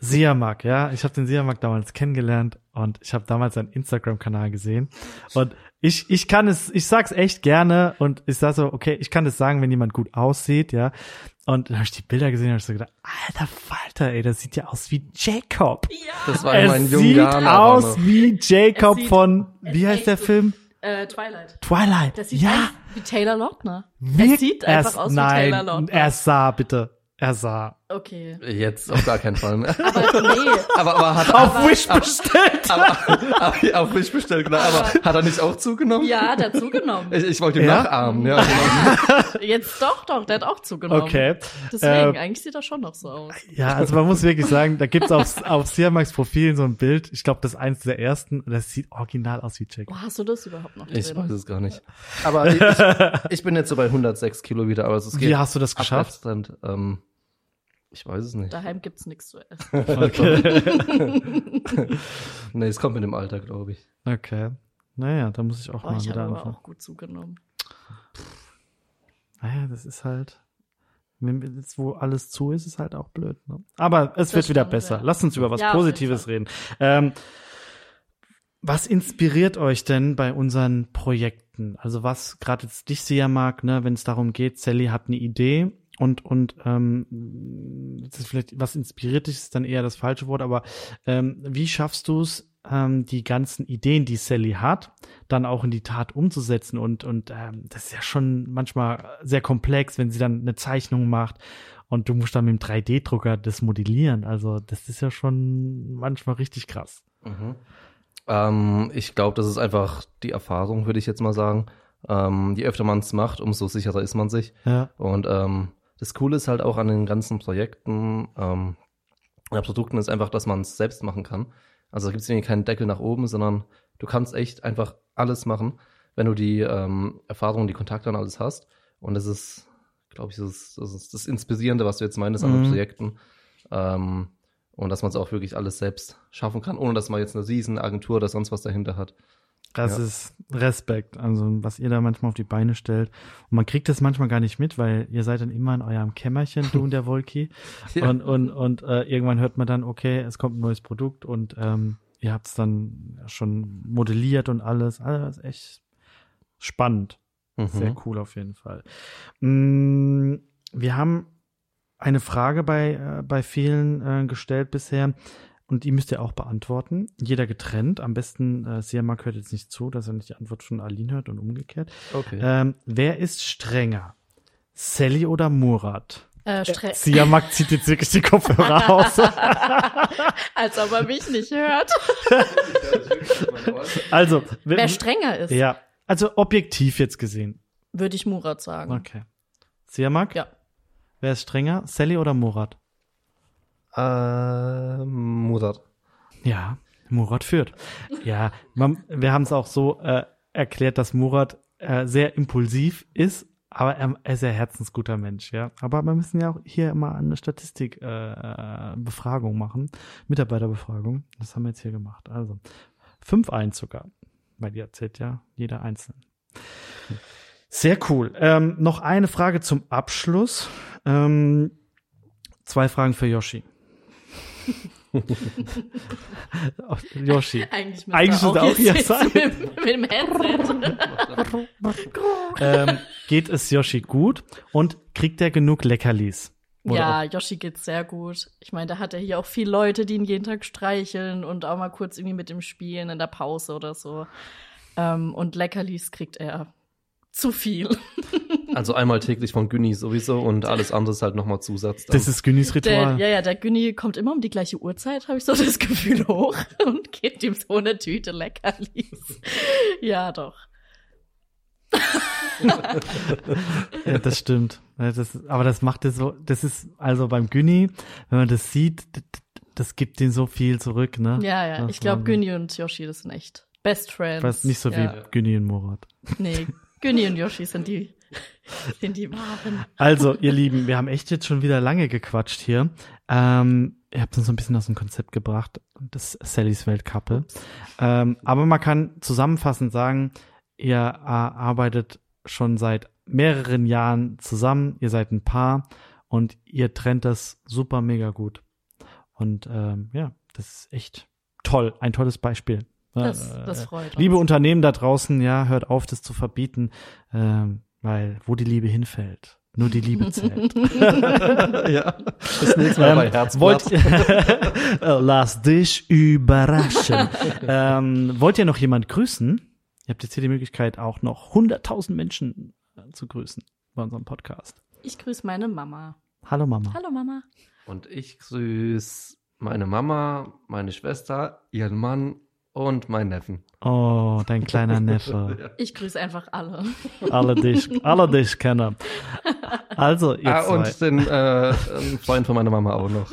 Siamak, ja, ich habe den Siamak damals kennengelernt und ich habe damals seinen Instagram-Kanal gesehen und ich ich kann es, ich sag's echt gerne und ich sag so, okay, ich kann das sagen, wenn jemand gut aussieht, ja. Und dann habe ich die Bilder gesehen und hab ich so gedacht, alter Falter, ey, das sieht ja aus wie Jacob. das war in meinen jungen sieht Jahren. aus wie Jacob sieht- von, wie heißt der gut- Film? Äh, Twilight. Twilight. Das sieht ja. echt wie Taylor Lautner. Wirk- Es sieht er einfach aus wie nein, Taylor Lautner. Er sah, bitte. Er sah. Okay. Jetzt auf gar keinen Fall mehr. Aber nee. *laughs* aber, aber hat Auf aber, Wish bestellt. aber, aber, auf mich bestellt, klar. Aber hat er nicht auch zugenommen? Ja, der hat zugenommen. Ich, ich wollte ihn Ja? nachahmen, ja. Genau. *laughs* Jetzt doch, doch, der hat auch zugenommen. Okay. Deswegen, Ähm, eigentlich sieht er schon noch so aus. Ja, also man muss wirklich sagen, da gibt's auf, auf Siamax Profil so ein Bild. Ich glaube, das ist eins der ersten. Und das sieht original aus wie Jacob. Wo hast du das überhaupt noch Ich drin? weiß es gar nicht. Aber ich, *laughs* ich, ich bin jetzt so bei 106 Kilo wieder, aber es geht. Wie hast du das geschafft? Ähm, ich weiß es nicht. Daheim gibt's nichts zu essen. *laughs* *laughs* nee, es kommt mit dem Alter, glaube ich. Okay. Naja, da muss ich auch Oh, mal ich wieder habe aber anfangen. auch gut zugenommen. Naja, das ist halt, jetzt, wo alles zu ist, ist halt auch blöd. Ne? Aber es Das wird wieder stimmt, besser. ja. Lasst uns über was Ja, Positives reden. Ähm, was inspiriert euch denn bei unseren Projekten? Also was gerade jetzt dich sehr mag, ne, wenn es darum geht, Sally hat eine Idee und und ähm, das ist vielleicht was inspiriert dich ist dann eher das falsche Wort, aber ähm, wie schaffst du es, ähm, die ganzen Ideen, die Sally hat, dann auch in die Tat umzusetzen und und ähm, das ist ja schon manchmal sehr komplex, wenn sie dann eine Zeichnung macht und du musst dann mit dem 3D-Drucker das modellieren. Also das ist ja schon manchmal richtig krass. Mhm. Ähm, ich glaube, das ist einfach die Erfahrung, würde ich jetzt mal sagen. Ähm, je öfter man es macht, umso sicherer ist man sich. Ja. Und ähm, das Coole ist halt auch an den ganzen Projekten, ähm, ja, Produkten ist einfach, dass man es selbst machen kann. Also da gibt es irgendwie keinen Deckel nach oben, sondern du kannst echt einfach alles machen, wenn du die ähm, Erfahrung, die Kontakte und alles hast. Und das ist, glaube ich, das ist, das ist das Inspirierende, was du jetzt meinst an Mhm. den Projekten. Ähm, und dass man es auch wirklich alles selbst schaffen kann, ohne dass man jetzt eine riesen Agentur oder sonst was dahinter hat. Das Ja. ist Respekt, also was ihr da manchmal auf die Beine stellt. Und man kriegt das manchmal gar nicht mit, weil ihr seid dann immer in eurem Kämmerchen, du und der Wolki. *laughs* Ja. Und, und, und äh, irgendwann hört man dann, okay, es kommt ein neues Produkt und ähm, ihr habt es dann schon modelliert und alles. Also das ist echt spannend. Mhm. Sehr cool auf jeden Fall. Mm, Wir haben eine Frage bei, äh, bei vielen äh, gestellt bisher und die müsst ihr auch beantworten. Jeder getrennt. Am besten, äh, Siamak hört jetzt nicht zu, dass er nicht die Antwort von Aline hört und umgekehrt. Okay. Ähm, wer ist strenger? Sally oder Murat? Äh, Stre Siamak zieht jetzt wirklich die Kopfhörer *laughs* aus. Als ob er mich nicht hört. *laughs* Also, Wer strenger ist, ja, also objektiv jetzt gesehen. würde ich Murat sagen. Okay. Siamak? Ja. Wer ist strenger? Sally oder Murat? Ähm, Murat. Ja, Murat führt. Ja, man, wir haben es auch so äh, erklärt, dass Murat äh, sehr impulsiv ist, aber er, er ist ein herzensguter Mensch, ja. Aber wir müssen ja auch hier immer eine Statistik äh, äh, Befragung machen, Mitarbeiterbefragung. Das haben wir jetzt hier gemacht. Also 5-1 sogar, weil ihr erzählt ja jeder einzeln. Sehr cool. Ähm, noch eine Frage zum Abschluss. Ähm, zwei Fragen für Yoshi. *laughs* Yoshi. Eigentlich müsste Eigentlich er er auch hier sein. Mit, mit dem Headset. ähm, geht es Yoshi gut und kriegt er genug Leckerlis? Oder ja, Yoshi geht's sehr gut. Ich meine, da hat er hier auch viele Leute, die ihn jeden Tag streicheln und auch mal kurz irgendwie mit ihm spielen in der Pause oder so. Ähm, und Leckerlis kriegt er zu viel. *laughs* Also einmal täglich von Günni sowieso und alles andere ist halt nochmal Zusatz. dann. Das ist Günnis Der, Ritual. ja, ja, der Günni kommt immer um die gleiche Uhrzeit, habe ich so das Gefühl, hoch *laughs* und gibt ihm so eine Tüte Leckerlis. ja, doch. *laughs* Ja, das stimmt. Das, aber das macht es so, das ist also beim Günni, wenn man das sieht, das gibt ihnen so viel zurück, ne? Ja, ja. Das ich glaube, Günni und Yoshi, das sind echt Best Friends. Was nicht so wie Ja. Günni und Murat. Nee, Günni und Yoshi sind die, *laughs* sind die wahren. Also, ihr Lieben, wir haben echt jetzt schon wieder lange gequatscht hier. Ähm, ihr habt uns so ein bisschen aus dem Konzept gebracht, das Sallys Weltkappe. Ähm, aber man kann zusammenfassend sagen, ihr äh, arbeitet schon seit mehreren Jahren zusammen, ihr seid ein Paar und ihr trennt das super mega gut. Und ähm, ja, das ist echt toll, ein tolles Beispiel. Das, Äh, das freut uns. Liebe Unternehmen da draußen, ja, hört auf, das zu verbieten, ähm, weil wo die Liebe hinfällt, nur die Liebe zählt. *laughs* ja. Das nächste Mal bei Ähm, Herzblatt. wollt, *laughs* Lass dich überraschen. *laughs* ähm, wollt ihr noch jemand grüßen? Ihr habt jetzt hier die Möglichkeit, auch noch 100.000 Menschen äh, zu grüßen bei unserem Podcast. Ich grüße meine Mama. Hallo Mama. Hallo Mama. Und ich grüße meine Mama, meine Schwester, ihren Mann und meinen Neffen. Oh, dein kleiner Neffe. *laughs* Ich grüße einfach alle. Alle dich, alle dich kennen. Also, ihr ah, zwei. und den äh, Freund von meiner Mama auch noch.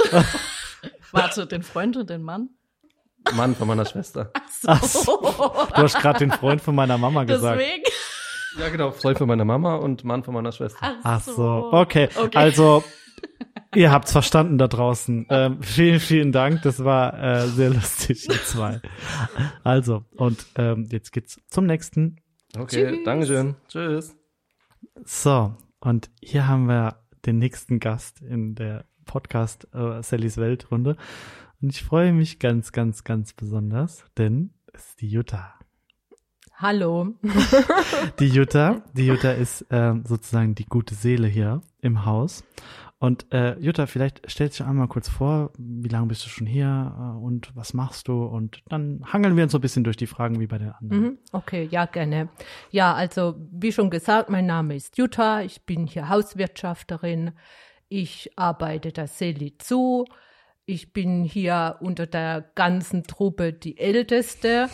*laughs* Warte, den Freund und den Mann? Mann von meiner Schwester. Ach so. Du hast gerade den Freund von meiner Mama gesagt. Deswegen. Ja, genau. Freund von meiner Mama und Mann von meiner Schwester. Ach so, okay. Okay. Also, ihr habt's verstanden da draußen. Ähm, vielen, vielen Dank. Das war äh, sehr lustig, ihr zwei. Also, und ähm, jetzt geht's zum nächsten. Okay, Tschüss. Dankeschön. Tschüss. So, und hier haben wir den nächsten Gast in der Podcast äh, Sallys Weltrunde. Und ich freue mich ganz, ganz, ganz besonders, denn es ist die Jutta. Hallo. Die Jutta, die Jutta ist ähm, sozusagen die gute Seele hier im Haus. Und äh, Jutta, vielleicht stellst du dich einmal kurz vor, wie lange bist du schon hier äh, und was machst du? Und dann hangeln wir uns so ein bisschen durch die Fragen wie bei den anderen. Mhm, Okay, ja, gerne. Ja, also wie schon gesagt, mein Name ist Jutta. Ich bin hier Hauswirtschafterin. Ich arbeite der Seli zu. Ich bin hier unter der ganzen Truppe die Älteste.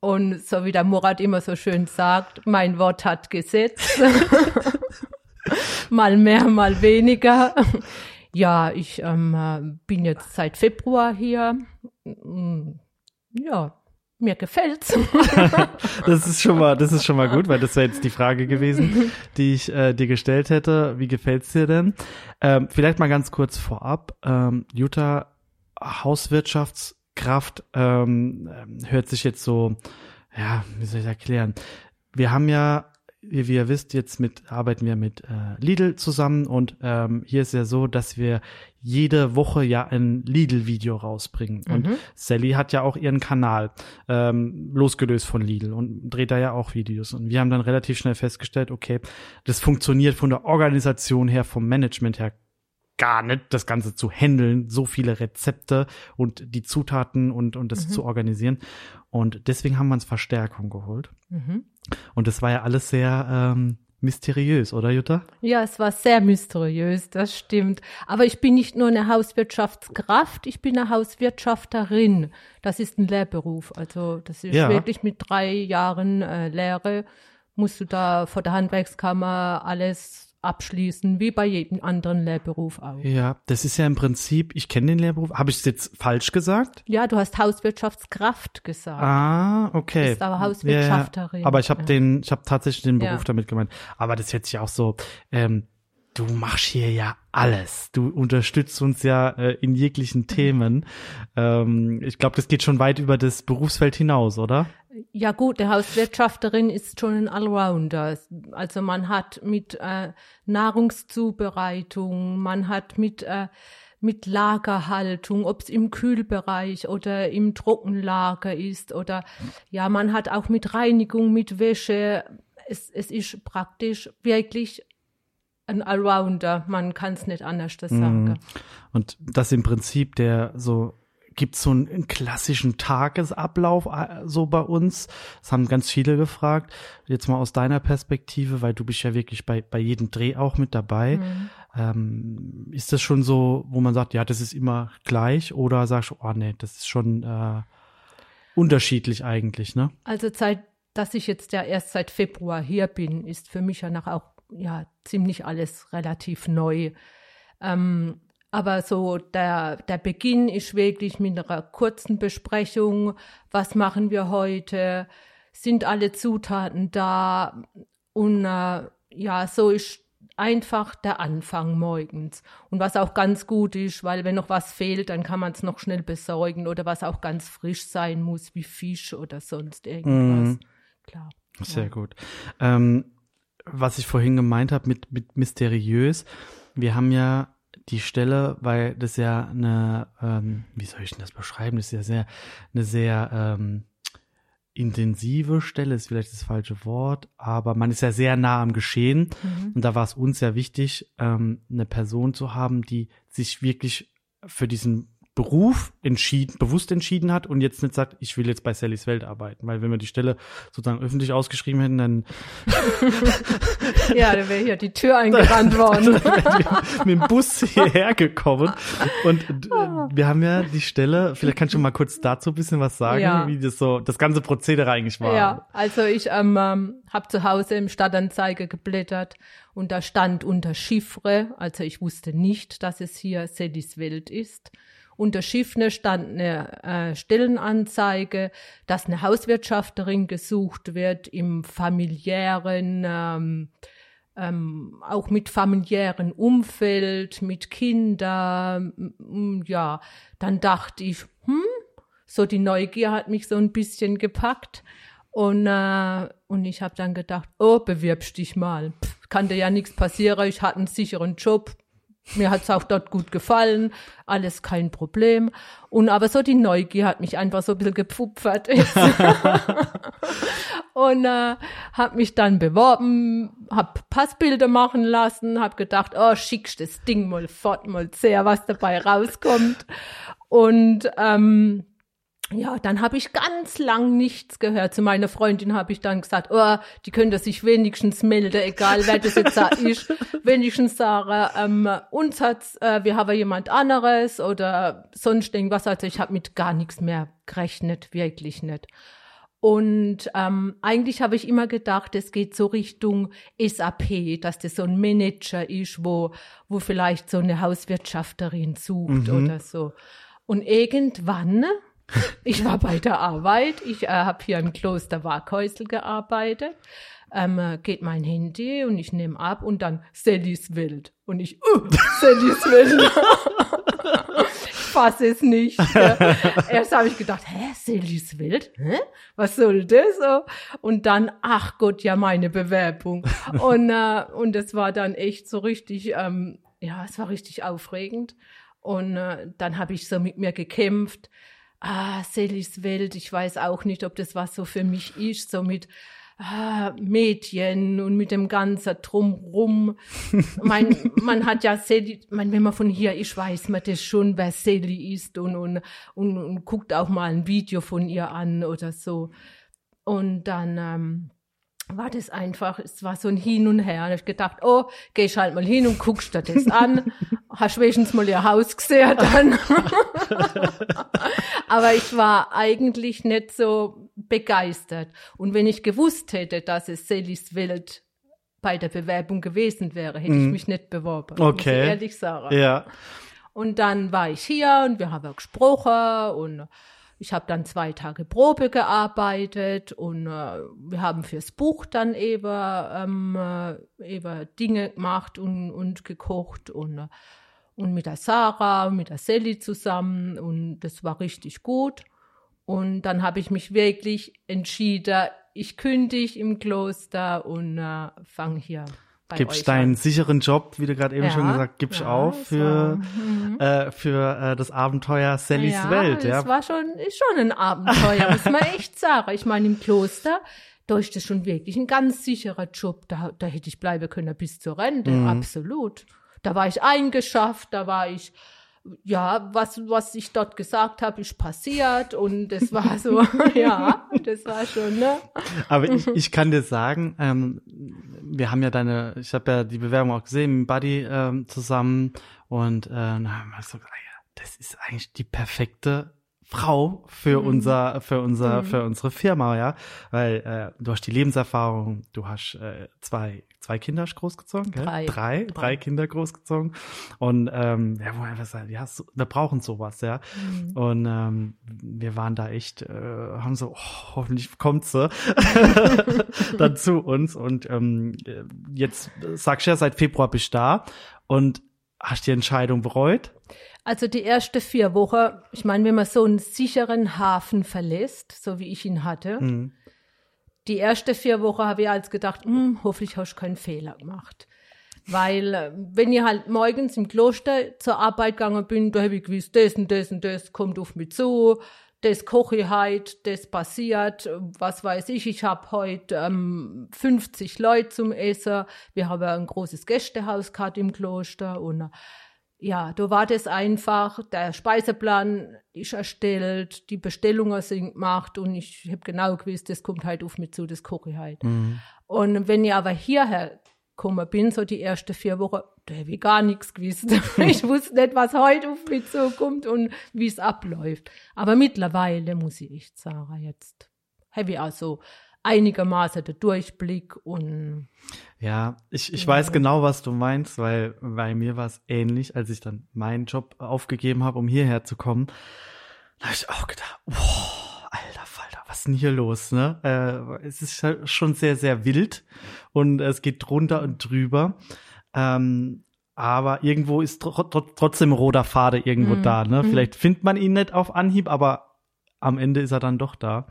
Und so wie der Murat immer so schön sagt, mein Wort hat Gesetz. *laughs* *laughs* *laughs* mal mehr, mal weniger. Ja, ich ähm, äh, bin jetzt seit Februar hier. Mm, Ja, mir gefällt's. *laughs* Das ist schon mal, das ist schon mal gut, weil das wäre jetzt die Frage gewesen, die ich äh, dir gestellt hätte. Wie gefällt's dir denn? Ähm, vielleicht mal ganz kurz vorab. Ähm, Jutta, Hauswirtschaftskraft ähm, hört sich jetzt so, ja, wie soll ich erklären? Wir haben ja, wie, wie ihr wisst, jetzt mit arbeiten wir mit äh, Lidl zusammen und ähm, hier ist ja so, dass wir jede Woche ja ein Lidl-Video rausbringen. Und Mhm. Sally hat ja auch ihren Kanal ähm, losgelöst von Lidl und dreht da ja auch Videos. Und wir haben dann relativ schnell festgestellt, okay, das funktioniert von der Organisation her, vom Management her gar nicht, das Ganze zu handeln, so viele Rezepte und die Zutaten und, und das Mhm. zu organisieren. Und deswegen haben wir uns Verstärkung geholt. Mhm. Und das war ja alles sehr ähm, mysteriös, oder Jutta? Ja, es war sehr mysteriös, das stimmt. Aber ich bin nicht nur eine Hauswirtschaftskraft, ich bin eine Hauswirtschafterin. Das ist ein Lehrberuf. Also das ist Ja. wirklich mit drei Jahren äh, Lehre, musst du da vor der Handwerkskammer alles abschließen, wie bei jedem anderen Lehrberuf auch. Ja, das ist ja im Prinzip, ich kenne den Lehrberuf. Habe ich es jetzt falsch gesagt? Ja, du hast Hauswirtschaftskraft gesagt. Ah, okay. Bist aber Hauswirtschafterin. ja. Aber ich habe Ja. den, ich habe tatsächlich den Beruf damit gemeint. Aber das ist jetzt ja auch so, ähm, du machst hier ja alles. Du unterstützt uns ja äh, in jeglichen Themen. *laughs* Ähm, ich glaube, das geht schon weit über das Berufsfeld hinaus, oder? Ja gut, der Hauswirtschafterin ist schon ein Allrounder. Also man hat mit äh, Nahrungszubereitung, man hat mit äh, mit Lagerhaltung, ob es im Kühlbereich oder im Trockenlager ist oder ja, man hat auch mit Reinigung, mit Wäsche. Es, es ist praktisch wirklich ein Allrounder. Man kann es nicht anders sagen. Mhm. Und das im Prinzip der so gibt so einen, einen klassischen Tagesablauf äh, so bei uns. Das haben ganz viele gefragt. Jetzt mal aus deiner Perspektive, weil du bist ja wirklich bei bei jedem Dreh auch mit dabei. Mhm. Ähm, ist das schon so, wo man sagt, ja, das ist immer gleich, oder sagst du, oh nee, das ist schon äh, unterschiedlich eigentlich, ne? Also seit, dass ich jetzt ja erst seit Februar hier bin, ist für mich ja noch auch ja ziemlich alles relativ neu. Ähm, Aber so der, der Beginn ist wirklich mit einer kurzen Besprechung. Was machen wir heute? Sind alle Zutaten da? Und äh, ja, so ist einfach der Anfang morgens. Und was auch ganz gut ist, weil wenn noch was fehlt, dann kann man es noch schnell besorgen oder was auch ganz frisch sein muss, wie Fisch oder sonst irgendwas. Mhm. Klar. Sehr gut. Ähm, was ich vorhin gemeint habe mit, mit mysteriös, wir haben ja die Stelle, weil das ja eine, ähm, wie soll ich denn das beschreiben? Das ist ja sehr, eine sehr ähm, intensive Stelle, ist vielleicht das falsche Wort, aber man ist ja sehr nah am Geschehen. Und da war es uns ja wichtig, ähm, eine Person zu haben, die sich wirklich für diesen Beruf entschieden, bewusst entschieden hat und jetzt nicht sagt, ich will jetzt bei Sallys Welt arbeiten. Weil wenn wir die Stelle sozusagen öffentlich ausgeschrieben hätten, dann *laughs* Ja, da wäre hier die Tür eingerannt *laughs* worden. mit dem Bus hierher gekommen. Und äh, wir haben ja die Stelle, vielleicht kannst du mal kurz dazu ein bisschen was sagen, Ja. wie das so, das ganze Prozedere eigentlich war. Ja, also ich ähm, ähm, habe zu Hause im Stadtanzeiger geblättert und da stand unter Chiffre, also ich wusste nicht, dass es hier Sallys Welt ist. Unter Chiffre stand eine äh, Stellenanzeige, dass eine Hauswirtschafterin gesucht wird im familiären, ähm, ähm, auch mit familiären Umfeld, mit Kindern, ja, dann dachte ich, hm, so die Neugier hat mich so ein bisschen gepackt. Und, äh, und ich habe dann gedacht, oh, bewirbst dich mal. Pff, kann dir ja nichts passieren, ich hatte einen sicheren Job. Mir hat's auch dort gut gefallen, alles kein Problem. Und aber so die Neugier hat mich einfach so ein bisschen gepfupfert. *laughs* und äh, habe mich dann beworben, habe Passbilder machen lassen, habe gedacht, oh, schickst das Ding mal fort, mal sehr, was dabei rauskommt. Und ähm, ja, dann habe ich ganz lang nichts gehört. Zu meiner Freundin habe ich dann gesagt, oh, die könnte sich wenigstens melden, egal wer das jetzt da *laughs* ist. Wenigstens sagen, ähm, uns hat's, äh, wir haben jemand anderes oder sonst irgendwas. Also ich habe mit gar nichts mehr gerechnet, wirklich nicht. Und ähm, eigentlich habe ich immer gedacht, es geht so Richtung SAP, dass das so ein Manager ist, wo, wo vielleicht so eine Hauswirtschafterin sucht oder so. Und irgendwann, ich war bei der Arbeit, ich äh, habe hier im Kloster Waghäusel gearbeitet, ähm, äh, geht mein Handy und ich nehme ab und dann Sallys Welt. Und ich, uh, Sallys Welt. *laughs* ich fasse es nicht. Gell. Erst habe ich gedacht, hä, Sallys Welt? Hä? Was soll das? Und dann, ach Gott, ja, meine Bewerbung. Und, äh, und es war dann echt so richtig, ähm, ja, es war richtig aufregend. Und äh, dann habe ich so mit mir gekämpft. Ah, Sallys Welt, ich weiß auch nicht, ob das was so für mich ist, so mit ah, Mädchen und mit dem ganzen Drumrum. *laughs* mein, man hat ja Sally, mein, wenn man von hier ist, weiß man das schon, wer Sally ist und, und, und, und guckt auch mal ein Video von ihr an oder so. Und dann ähm, war das einfach, es war so ein Hin und Her. Und ich gedacht, oh, gehst halt mal hin und guckst dir das an. *laughs* Hast wenigstens mal ihr Haus gesehen dann. *laughs* Aber ich war eigentlich nicht so begeistert. Und wenn ich gewusst hätte, dass es Sallys Welt bei der Bewerbung gewesen wäre, hätte ich mich nicht beworben. Okay. ehrlich sagen. Ja. Und dann war ich hier und wir haben gesprochen und ich habe dann zwei Tage Probe gearbeitet und äh, wir haben fürs Buch dann eben, ähm, äh, eben Dinge gemacht und, und gekocht und, äh, und mit der Sarah, mit der Sally zusammen und das war richtig gut. Und dann habe ich mich wirklich entschieden, ich kündige im Kloster und äh, fange hier Gibst euch deinen sicheren Job, wie du gerade eben Ja, schon gesagt, gibst ja, auf für, war- äh, für äh, das Abenteuer Sallys ja, Welt. Ja, Das war schon, schon ein Abenteuer, muss man *laughs* echt sagen. Ich meine, im Kloster, da ist das schon wirklich ein ganz sicherer Job. Da, da hätte ich bleiben können bis zur Rente, Mhm. absolut. Da war ich eingeschafft, da war ich, ja, was, was ich dort gesagt habe, ist passiert und das war so, *laughs* ja, das war schon, ne? Aber ich, ich kann dir sagen, ähm, wir haben ja deine, ich habe ja die Bewerbung auch gesehen mit Buddy ähm, zusammen und äh, dann haben wir so gesagt, ja, das ist eigentlich die perfekte Frau für Mhm. unser, für unser, Mhm. für unsere Firma, ja, weil äh, du hast die Lebenserfahrung, du hast äh, zwei, zwei Kinder großgezogen, gell? Drei. drei, drei. Kinder großgezogen und ähm, ja, wo einfach sagen, ja, so, wir brauchen sowas, ja, Mhm. und ähm, wir waren da echt, äh, haben so, oh, hoffentlich kommt sie *laughs* dann zu uns und ähm, jetzt sagst du ja, seit Februar bist du da und hast die Entscheidung bereut? Also die erste vier Wochen, ich meine, wenn man so einen sicheren Hafen verlässt, so wie ich ihn hatte, Mhm. Die erste vier Wochen habe ich als gedacht, hm, hoffentlich hast du keinen Fehler gemacht. Weil, äh, wenn ich halt morgens im Kloster zur Arbeit gegangen bin, da habe ich gewusst, das und das und das kommt auf mich zu, das koche ich heute, das passiert, was weiß ich, ich habe heute ähm, 50 Leute zum Essen, wir haben ein großes Gästehaus gehabt im Kloster und äh, ja, da war das einfach, der Speiseplan ist erstellt, die Bestellungen sind gemacht und ich habe genau gewusst, das kommt halt auf mich zu, das koche ich halt. Mhm. Und wenn ich aber hierher gekommen bin, so die ersten vier Wochen, da habe ich gar nichts gewusst. *laughs* ich wusste nicht, was heute auf mich zukommt und wie es abläuft. Aber mittlerweile muss ich echt sagen, jetzt habe ich also einigermaßen den Durchblick und Ja, ich, ich Ja. weiß genau, was du meinst, weil bei mir war es ähnlich, als ich dann meinen Job aufgegeben habe, um hierher zu kommen. Da habe ich auch gedacht, boah, alter Falter, was ist denn hier los, ne? Äh, es ist schon sehr, sehr wild und es geht drunter und drüber. Ähm, aber irgendwo ist tr tr trotzdem roter Fade irgendwo Mhm. da, ne? Mhm. Vielleicht findet man ihn nicht auf Anhieb, aber am Ende ist er dann doch da.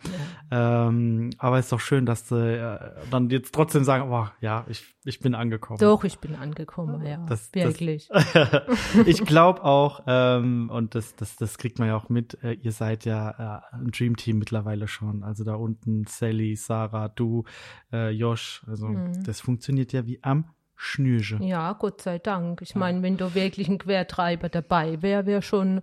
Ähm, aber ist doch schön, dass sie äh, dann jetzt trotzdem sagen, oh, ja, ich, ich bin angekommen. doch, ich bin angekommen, ja, Das- das- wirklich. *laughs* ich glaube auch, ähm, und das, das, das kriegt man ja auch mit, äh, ihr seid ja äh, ein Dream Team mittlerweile schon. Also da unten Sally, Sarah, du, äh, Josh. Also Mhm. das funktioniert ja wie am Schnürchen. Ja, Gott sei Dank. Ich meine, wenn du wirklich ein Quertreiber dabei wäre, wäre schon,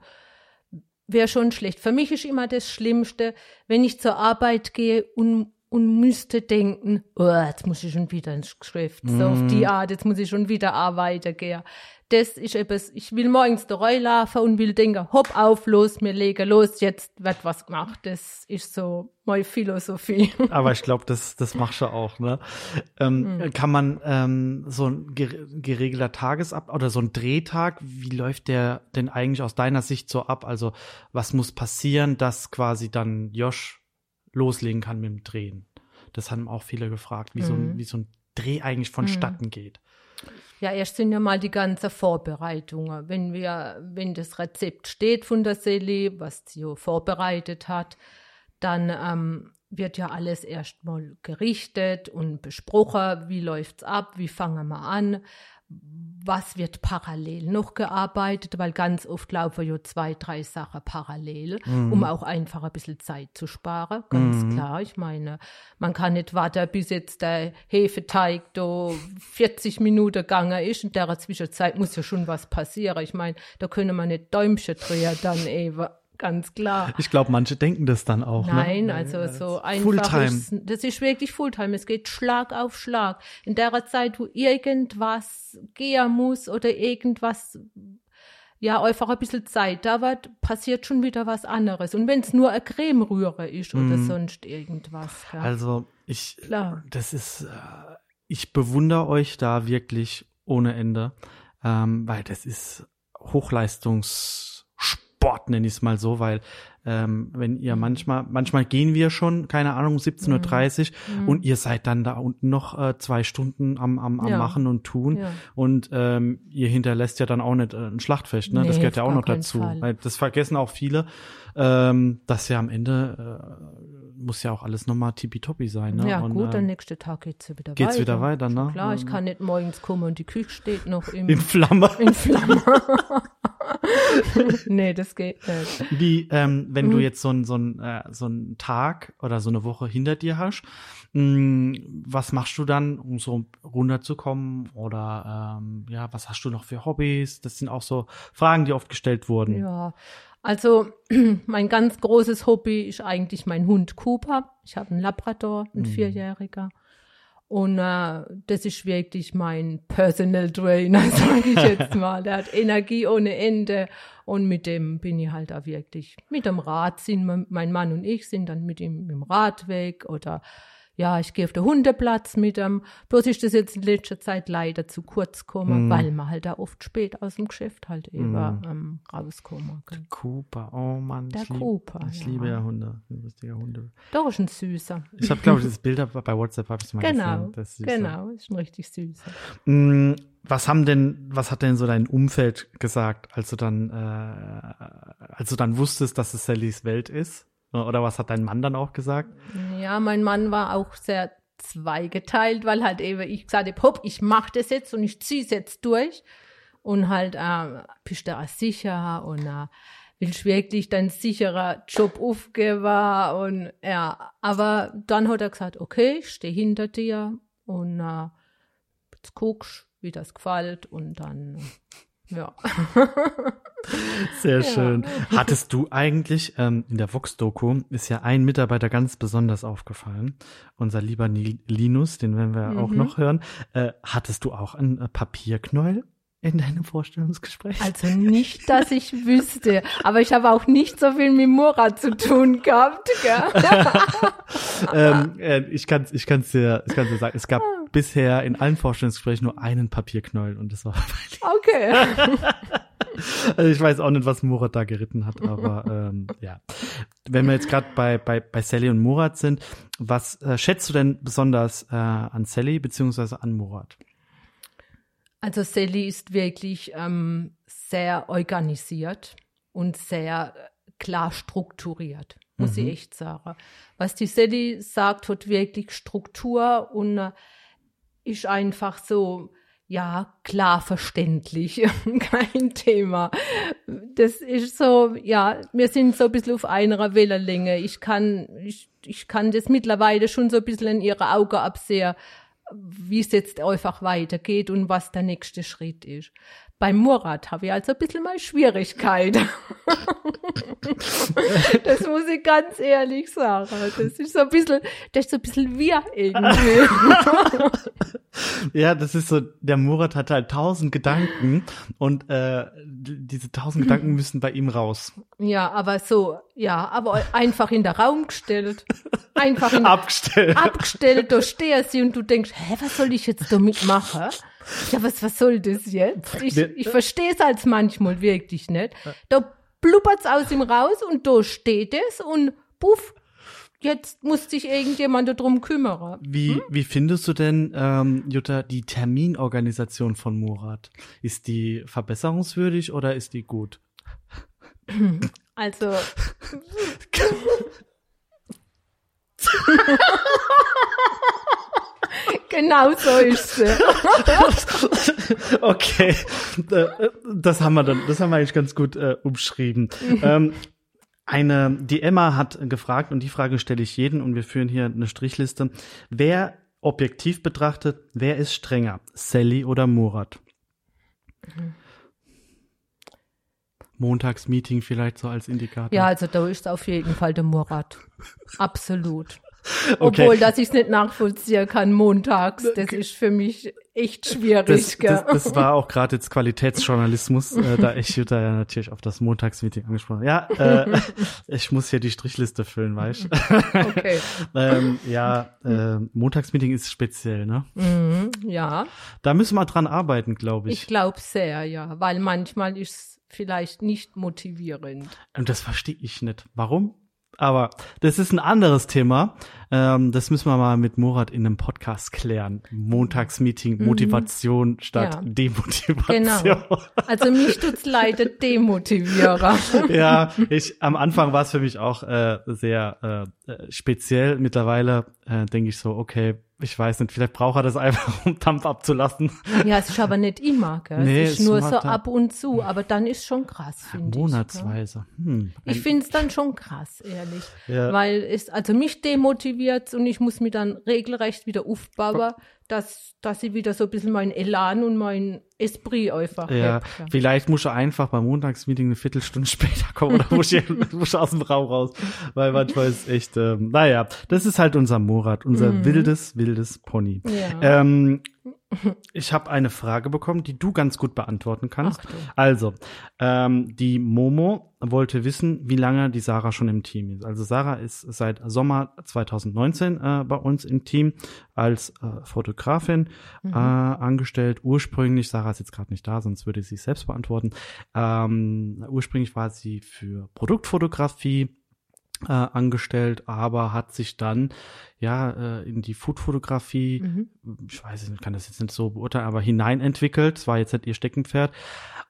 wäre schon schlecht. Für mich ist immer das Schlimmste, wenn ich zur Arbeit gehe und, und müsste denken, oh, jetzt muss ich schon wieder ins Geschäft. So auf die Art, jetzt muss ich schon wieder arbeiten gehen. Das ist etwas, ich will morgens da laufen und will denken, hopp auf, los, wir legen los, jetzt wird was gemacht. Das ist so meine Philosophie. *laughs* Aber ich glaube, das, das machst du auch, ne? Ähm, Mhm. Kann man ähm, so ein gere- geregelter Tagesab oder so ein Drehtag, wie läuft der denn eigentlich aus deiner Sicht so ab? Also was muss passieren, dass quasi dann Josh loslegen kann mit dem Drehen? Das haben auch viele gefragt, wie, so, ein, Mhm. wie so ein Dreh eigentlich vonstatten geht. Ja, erst sind ja mal die ganzen Vorbereitungen. Wenn wir, wenn das Rezept steht von der Seli, was sie vorbereitet hat, dann ähm, wird ja alles erstmal gerichtet und besprochen, wie läuft's ab, wie fangen wir an, was wird parallel noch gearbeitet, weil ganz oft laufen ja zwei, drei Sachen parallel, um auch einfach ein bisschen Zeit zu sparen, ganz Mhm. klar. Ich meine, man kann nicht warten, bis jetzt der Hefeteig da 40 Minuten gegangen ist. In der Zwischenzeit muss ja schon was passieren. Ich meine, da können wir nicht Däumchen drehen dann eben, ganz klar. Ich glaube, manche denken das dann auch. Nein, ne? also so einfach Fulltime. ist, das ist wirklich Fulltime. Es geht Schlag auf Schlag. In der Zeit, wo irgendwas gehen muss oder irgendwas, ja, einfach ein bisschen Zeit dauert, passiert schon wieder was anderes. Und wenn es nur eine Cremerühre ist oder Mhm. sonst irgendwas. Ja. Also ich, Klar. das ist, äh, ich bewundere euch da wirklich ohne Ende, ähm, weil das ist Hochleistungssport, nenne ich es mal so, weil ähm, wenn ihr Mhm. manchmal, manchmal gehen wir schon, keine Ahnung, 17.30 Uhr und ihr seid dann da unten noch äh, zwei Stunden am, am, am Mhm. Ja. Machen und Tun Ja. und ähm, ihr hinterlässt ja dann auch nicht äh, ein Schlachtfest, ne? das Nee, gehört ja auch noch dazu, Fall. weil das vergessen auch viele, ähm, dass ja am Ende äh, muss ja auch alles nochmal tippitoppi sein. Ne? Ja, und, gut, der ähm, nächste Tag geht's wieder geht's weiter. wieder weiter, ne? Klar, ich Ähm, kann nicht morgens kommen und die Küche steht noch im, in Flamme. in Flammen. *laughs* *laughs* nee, das geht nicht. Wie, ähm, wenn du Mhm. jetzt so einen so einen, äh, so einen Tag oder so eine Woche hinter dir hast, mh, was machst du dann, um so runterzukommen? Oder ähm, ja, was hast du noch für Hobbys? Das sind auch so Fragen, die oft gestellt wurden. Ja, also *clears throat* mein ganz großes Hobby ist eigentlich mein Hund Cooper. Ich habe einen Labrador, einen Mhm. Vierjähriger. Und äh, das ist wirklich mein Personal Trainer, *laughs* sage ich jetzt mal. Der hat Energie ohne Ende. Und mit dem bin ich halt auch wirklich. Mit dem Rad sind mein Mann und ich sind dann mit ihm dem Rad weg oder ja, ich gehe auf den Hundeplatz mit ihm. Bloß ist das jetzt in letzter Zeit leider zu kurz gekommen, Mhm. weil man halt da oft spät aus dem Geschäft halt eben Mhm. ähm, rauskommen. gell. Cooper, oh Mann. Der ich lieb- Cooper, Ich ja. liebe ja Hunde, ein Hunde. Doch, ist ein Süßer. Ich habe, glaube ich, das Bild bei WhatsApp habe ich mal Genau, gesehen. Das ist genau, ist ein richtig Süßer. Mm, Was haben denn, was hat denn so dein Umfeld gesagt, als du dann, äh, als du dann wusstest, dass es Sallys Welt ist? Oder was hat dein Mann dann auch gesagt? Ja, mein Mann war auch sehr zweigeteilt, weil halt eben ich gesagt habe, hopp, ich mache das jetzt und ich ziehe es jetzt durch. Und halt, äh, bist du auch sicher und äh, willst wirklich dein sicherer Job aufgeben und ja, aber dann hat er gesagt, okay, ich stehe hinter dir und äh, jetzt guckst, wie das gefällt und dann, *laughs* ja. Sehr Ja. schön. Hattest du eigentlich, ähm, in der Vox-Doku ist ja ein Mitarbeiter ganz besonders aufgefallen. Unser lieber Ni- Linus, den werden wir auch Mhm. noch hören. Äh, hattest du auch ein äh, Papierknäuel in deinem Vorstellungsgespräch? Also nicht, dass ich wüsste, aber ich habe auch nicht so viel mit Murat zu tun gehabt, gell? *laughs* ähm, äh, ich kann ich kann's dir, ich kann's dir sagen, es gab *laughs* bisher in allen Vorstellungsgesprächen nur einen Papierknäuel und das war *laughs* Okay. *laughs* Also ich weiß auch nicht, was Murat da geritten hat, aber ähm, ja. Wenn wir jetzt gerade bei, bei, bei Sally und Murat sind, was äh, schätzt du denn besonders äh, an Sally beziehungsweise an Murat? Also Sally ist wirklich ähm, sehr organisiert und sehr klar strukturiert, muss Mhm. ich echt sagen. Was die Sally sagt, hat wirklich Struktur und äh, ist einfach so, ja, klar verständlich, *laughs* kein Thema. Das ist so, ja, wir sind so ein bisschen auf einer Wellenlänge. Ich kann, ich, ich kann das mittlerweile schon so ein bisschen in ihre Augen absehen, wie es jetzt einfach weitergeht und was der nächste Schritt ist. Beim Murat habe ich also ein bisschen mal Schwierigkeit. *laughs* das muss ich ganz ehrlich sagen. Das ist so ein bisschen, das ist so ein bisschen wir irgendwie. *laughs* Ja, das ist so, der Murat hat halt tausend Gedanken und äh, diese tausend Gedanken müssen bei ihm raus. ja, aber so, ja, aber einfach in den Raum gestellt. Einfach in, Abgestellt. abgestellt, da stehen sie und du denkst, hä, was soll ich jetzt damit machen? Ja, was, was soll das jetzt? Ich, ich verstehe es als manchmal wirklich nicht. Da blubbert's aus ihm raus und da steht es und puff, jetzt muss sich irgendjemand darum kümmern. Wie, wie findest du denn, ähm, Jutta, die Terminorganisation von Murat? Ist die verbesserungswürdig oder ist die gut? *clears throat* Also. *laughs* *laughs* *laughs* genau so ist sie. *laughs* okay, das haben wir dann, das haben wir eigentlich ganz gut äh, umschrieben. ähm, eine, die Emma hat gefragt und die Frage stelle ich jeden und wir führen hier eine Strichliste. Wer objektiv betrachtet, wer ist strenger, Sally oder Murat? Montagsmeeting vielleicht so als Indikator. Ja, also da ist auf jeden Fall der Murat. Absolut. Okay. Obwohl, dass ich es nicht nachvollziehen kann montags, das ist für mich echt schwierig. Das, das, das war auch gerade jetzt Qualitätsjournalismus, äh, *laughs* da ich Jutta ja natürlich auf das Montagsmeeting angesprochen. Ja, äh, *laughs* ich muss hier die Strichliste füllen, weißt du? okay. *laughs* ähm, Ja, äh, Montagsmeeting ist speziell, ne? Mhm, ja, Da müssen wir dran arbeiten, glaube ich. ich glaube sehr, ja, weil manchmal ist es vielleicht nicht motivierend. Und das verstehe ich nicht. Warum? Aber das ist ein anderes Thema. Ähm, das müssen wir mal mit Murat in einem Podcast klären. Montagsmeeting, Motivation statt Mhm. Ja. Demotivation. Genau. Also mich tut's leider demotivieren. *laughs* ja, ich am Anfang war es für mich auch äh, sehr äh, äh, speziell. Mittlerweile äh, denke ich so, okay, ich weiß nicht, vielleicht braucht er das einfach, *laughs* um Dampf abzulassen. Ja, es ist aber nicht immer, gell? Nee, es ist nur so ab und zu, aber dann ist schon krass, finde ich. Monatsweise. Hm. Ich finde es dann schon krass, ehrlich. Ja. Weil es, also mich demotiviert und ich muss mich dann regelrecht wieder aufbauen, dass, dass ich wieder so ein bisschen meinen Elan und mein, Esprit einfach. Ja, hebt, vielleicht musst du einfach beim Montagsmeeting eine Viertelstunde *laughs* später kommen oder musst du, musst du aus dem Raum raus, weil manchmal ist echt, ähm, naja, das ist halt unser Morat, unser Mhm. wildes, wildes Pony. Ja. Ähm, ich habe eine Frage bekommen, die du ganz gut beantworten kannst. Also, ähm, die Momo wollte wissen, wie lange die Sarah schon im Team ist. Also Sarah ist seit Sommer 2019 äh, bei uns im Team als äh, Fotografin Mhm. äh, angestellt. Ursprünglich, Sarah ist jetzt gerade nicht da, sonst würde sie es selbst beantworten. Ähm, ursprünglich war sie für Produktfotografie äh, angestellt, aber hat sich dann ja äh, in die Foodfotografie, Mhm. ich weiß nicht, kann das jetzt nicht so beurteilen, aber hineinentwickelt. Das war jetzt nicht ihr Steckenpferd.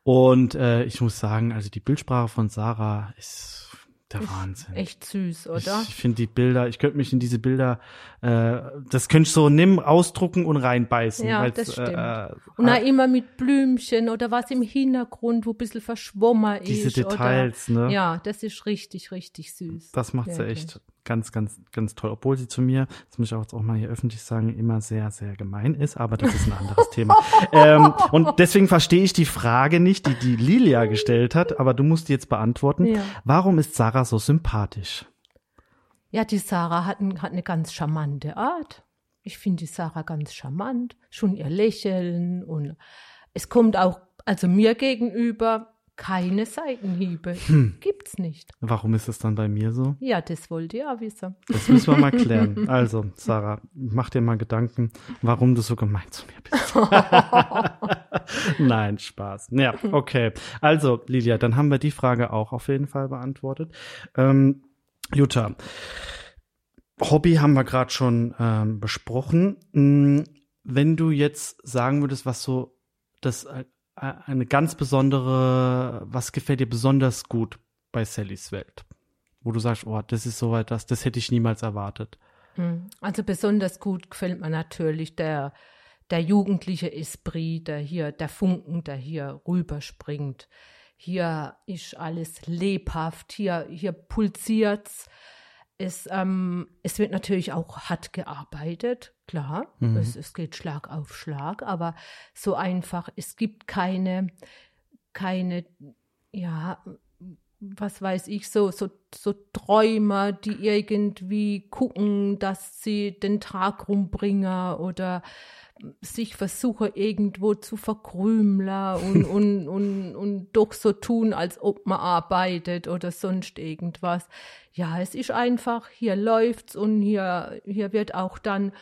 Und äh, ich muss sagen, also die Bildsprache von Sarah ist der Ist Wahnsinn. Echt süß, oder? Ich, ich finde die Bilder, ich könnte mich in diese Bilder, äh, das könnte ich so nimm, ausdrucken und reinbeißen. Ja, das stimmt. Äh, Und dann immer mit Blümchen oder was im Hintergrund, wo ein bisschen verschwommen diese ist. Details, Oder, ne? ja, das ist richtig, richtig süß. Das macht sie echt ganz, ganz, ganz toll. Obwohl sie zu mir, das muss ich auch jetzt auch mal hier öffentlich sagen, immer sehr, sehr gemein ist, aber das ist ein anderes Thema. *laughs* Ähm, und deswegen verstehe ich die Frage nicht, die die Lilia gestellt hat, aber du musst die jetzt beantworten. Ja. Warum ist Sarah so sympathisch? Ja, die Sarah hat, ein, hat eine ganz charmante Art. Ich finde die Sarah ganz charmant. Schon ihr Lächeln und es kommt auch, also mir gegenüber, keine Seitenhiebe. Hm. Gibt's nicht. Warum ist es dann bei mir so? Ja, das wollt ihr auch wissen. Das müssen wir mal klären. *laughs* Also, Sarah, mach dir mal Gedanken, warum du so gemein zu mir bist. *laughs* Nein, Spaß. Ja, okay. Also, Lilia, dann haben wir die Frage auch auf jeden Fall beantwortet. Ähm, Jutta, Hobby haben wir gerade schon ähm, besprochen. Mm, Wenn du jetzt sagen würdest, was so das äh, eine ganz besondere, was gefällt dir besonders gut bei Sallys Welt? Wo du sagst, oh, das ist soweit das, das hätte ich niemals erwartet. Hm. Also besonders gut gefällt mir natürlich der, der jugendliche Esprit, der hier, der Funken, der hier rüberspringt. Hier ist alles lebhaft, hier, hier pulsiert's. Es, ähm, es wird natürlich auch hart gearbeitet, klar. Mhm. Es, es geht Schlag auf Schlag, aber so einfach, es gibt keine, keine, ja, was weiß ich, so, so, so Träumer, die irgendwie gucken, dass sie den Tag rumbringen oder sich versuche irgendwo zu verkrümeln und, *laughs* und, und, und doch so tun, als ob man arbeitet oder sonst irgendwas. Ja, es ist einfach, hier läuft's und hier, hier wird auch dann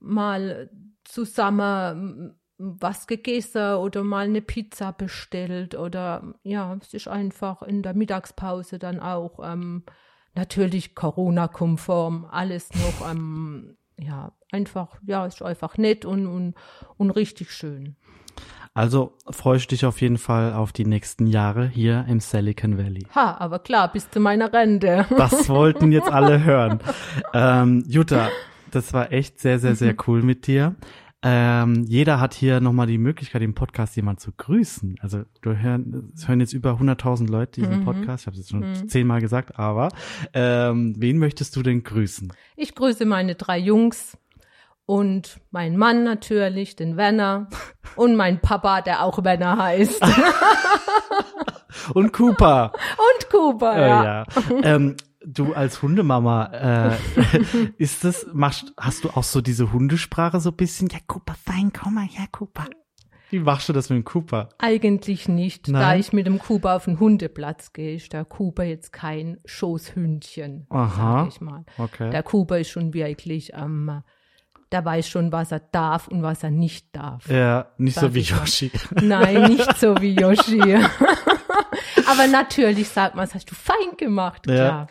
mal zusammen was gegessen oder mal eine Pizza bestellt oder ja, es ist einfach in der Mittagspause dann auch ähm, natürlich Corona-konform, alles noch ähm, ja, einfach, ja, ist einfach nett und, und, und richtig schön. Also freust dich auf jeden Fall auf die nächsten Jahre hier im Silicon Valley. Ha, aber klar, bis zu meiner Rente. Das *laughs* wollten jetzt alle hören. Ähm, Jutta, das war echt sehr, sehr, sehr cool mit dir. Ähm, jeder hat hier nochmal die Möglichkeit, im Podcast jemand zu grüßen. Also du hören, es hören jetzt über 100.000 Leute diesen Mhm. Podcast. Ich habe es jetzt schon Mhm. zehnmal gesagt, aber ähm, wen möchtest du denn grüßen? Ich grüße meine drei Jungs und meinen Mann natürlich, den Werner *laughs* und meinen Papa, der auch Werner heißt. *laughs* Und Cooper. *laughs* und Kuba, Äh, ja. ja. ähm, du als Hundemama, äh, *laughs* ist das, machst, hast du auch so diese Hundesprache so ein bisschen? Ja, Cooper, fein, komm mal her, Cooper. Wie machst du das mit dem Cooper? Eigentlich nicht. Da Nein? ich mit dem Kuba auf den Hundeplatz gehe, ist der Kuba jetzt kein Schoßhündchen, Aha. sag ich mal. Okay. Der Kuba ist schon wirklich, ähm, der weiß schon, was er darf und was er nicht darf. ja, nicht so wie mal. Yoshi. Nein, nicht so wie *laughs* Yoshi. *laughs* Aber natürlich sagt man, das hast du fein gemacht. Ja. Klar. Ja,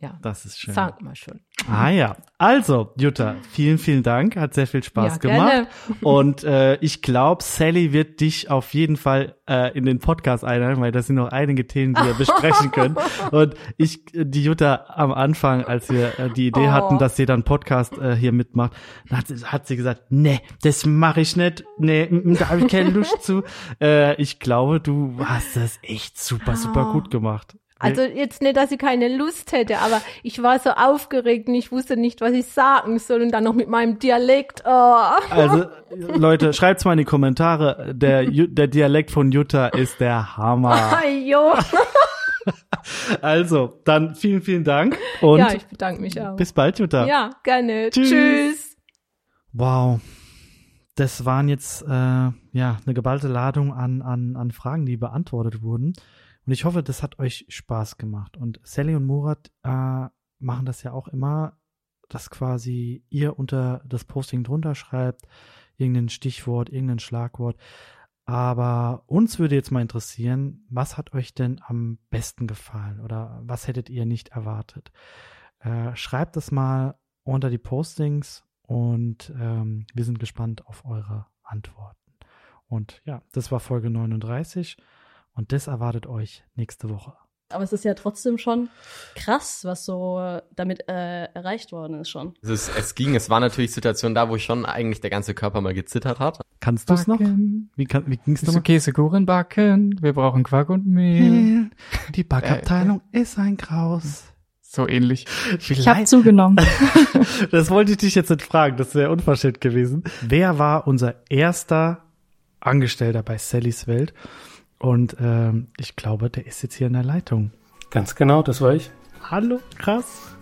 ja. Das ist schön. Sagt man schon. Ah ja. Also, Jutta, vielen, vielen Dank. Hat sehr viel Spaß Ja, gemacht. gerne. Und äh, ich glaube, Sally wird dich auf jeden Fall äh, in den Podcast einladen, weil das sind noch einige Themen, die wir besprechen können. *laughs* Und ich, die Jutta am Anfang, als wir äh, die Idee Oh. hatten, dass sie dann Podcast äh, hier mitmacht, hat, sie- hat sie gesagt, nee, das mache ich nicht. Nee, da habe ich keine Lust zu. Äh, ich glaube, du hast das echt super, super Oh. gut gemacht. Also jetzt nicht, dass ich keine Lust hätte, aber ich war so aufgeregt und ich wusste nicht, was ich sagen soll und dann noch mit meinem Dialekt. Oh. Also, *laughs* Leute, schreibt's mal in die Kommentare. Der, der Dialekt von Jutta ist der Hammer. *laughs* *laughs* Also, dann vielen, vielen Dank und Ja, ich bedanke mich auch. bis bald, Jutta. Ja, gerne. Tschüss. Tschüss. Wow. Das waren jetzt äh, ja eine geballte Ladung an, an, an Fragen, die beantwortet wurden. Und ich hoffe, das hat euch Spaß gemacht. Und Sally und Murat äh, machen das ja auch immer, dass quasi ihr unter das Posting drunter schreibt, irgendein Stichwort, irgendein Schlagwort. Aber uns würde jetzt mal interessieren, was hat euch denn am besten gefallen oder was hättet ihr nicht erwartet? Äh, schreibt das mal unter die Postings und ähm, wir sind gespannt auf eure Antworten. Und ja, das war Folge 39 und das erwartet euch nächste Woche. Aber es ist ja trotzdem schon krass, was so äh, damit äh, erreicht worden ist schon. Es, ist, es ging, es war natürlich Situationen da, wo schon eigentlich der ganze Körper mal gezittert hat. Kannst du es noch? Wie, kann, wie ging's nochmal? okay, Kuchen backen. Wir brauchen Quark und Mehl. Die Backabteilung ist ein Graus. So ähnlich. Ich habe zugenommen. *laughs* Das wollte ich dich jetzt nicht fragen, das wäre unverschämt gewesen. Wer war unser erster Angestellter bei Sallys Welt? Und ähm, ich glaube, der ist jetzt hier in der Leitung. Ganz genau, das war ich. Hallo, krass.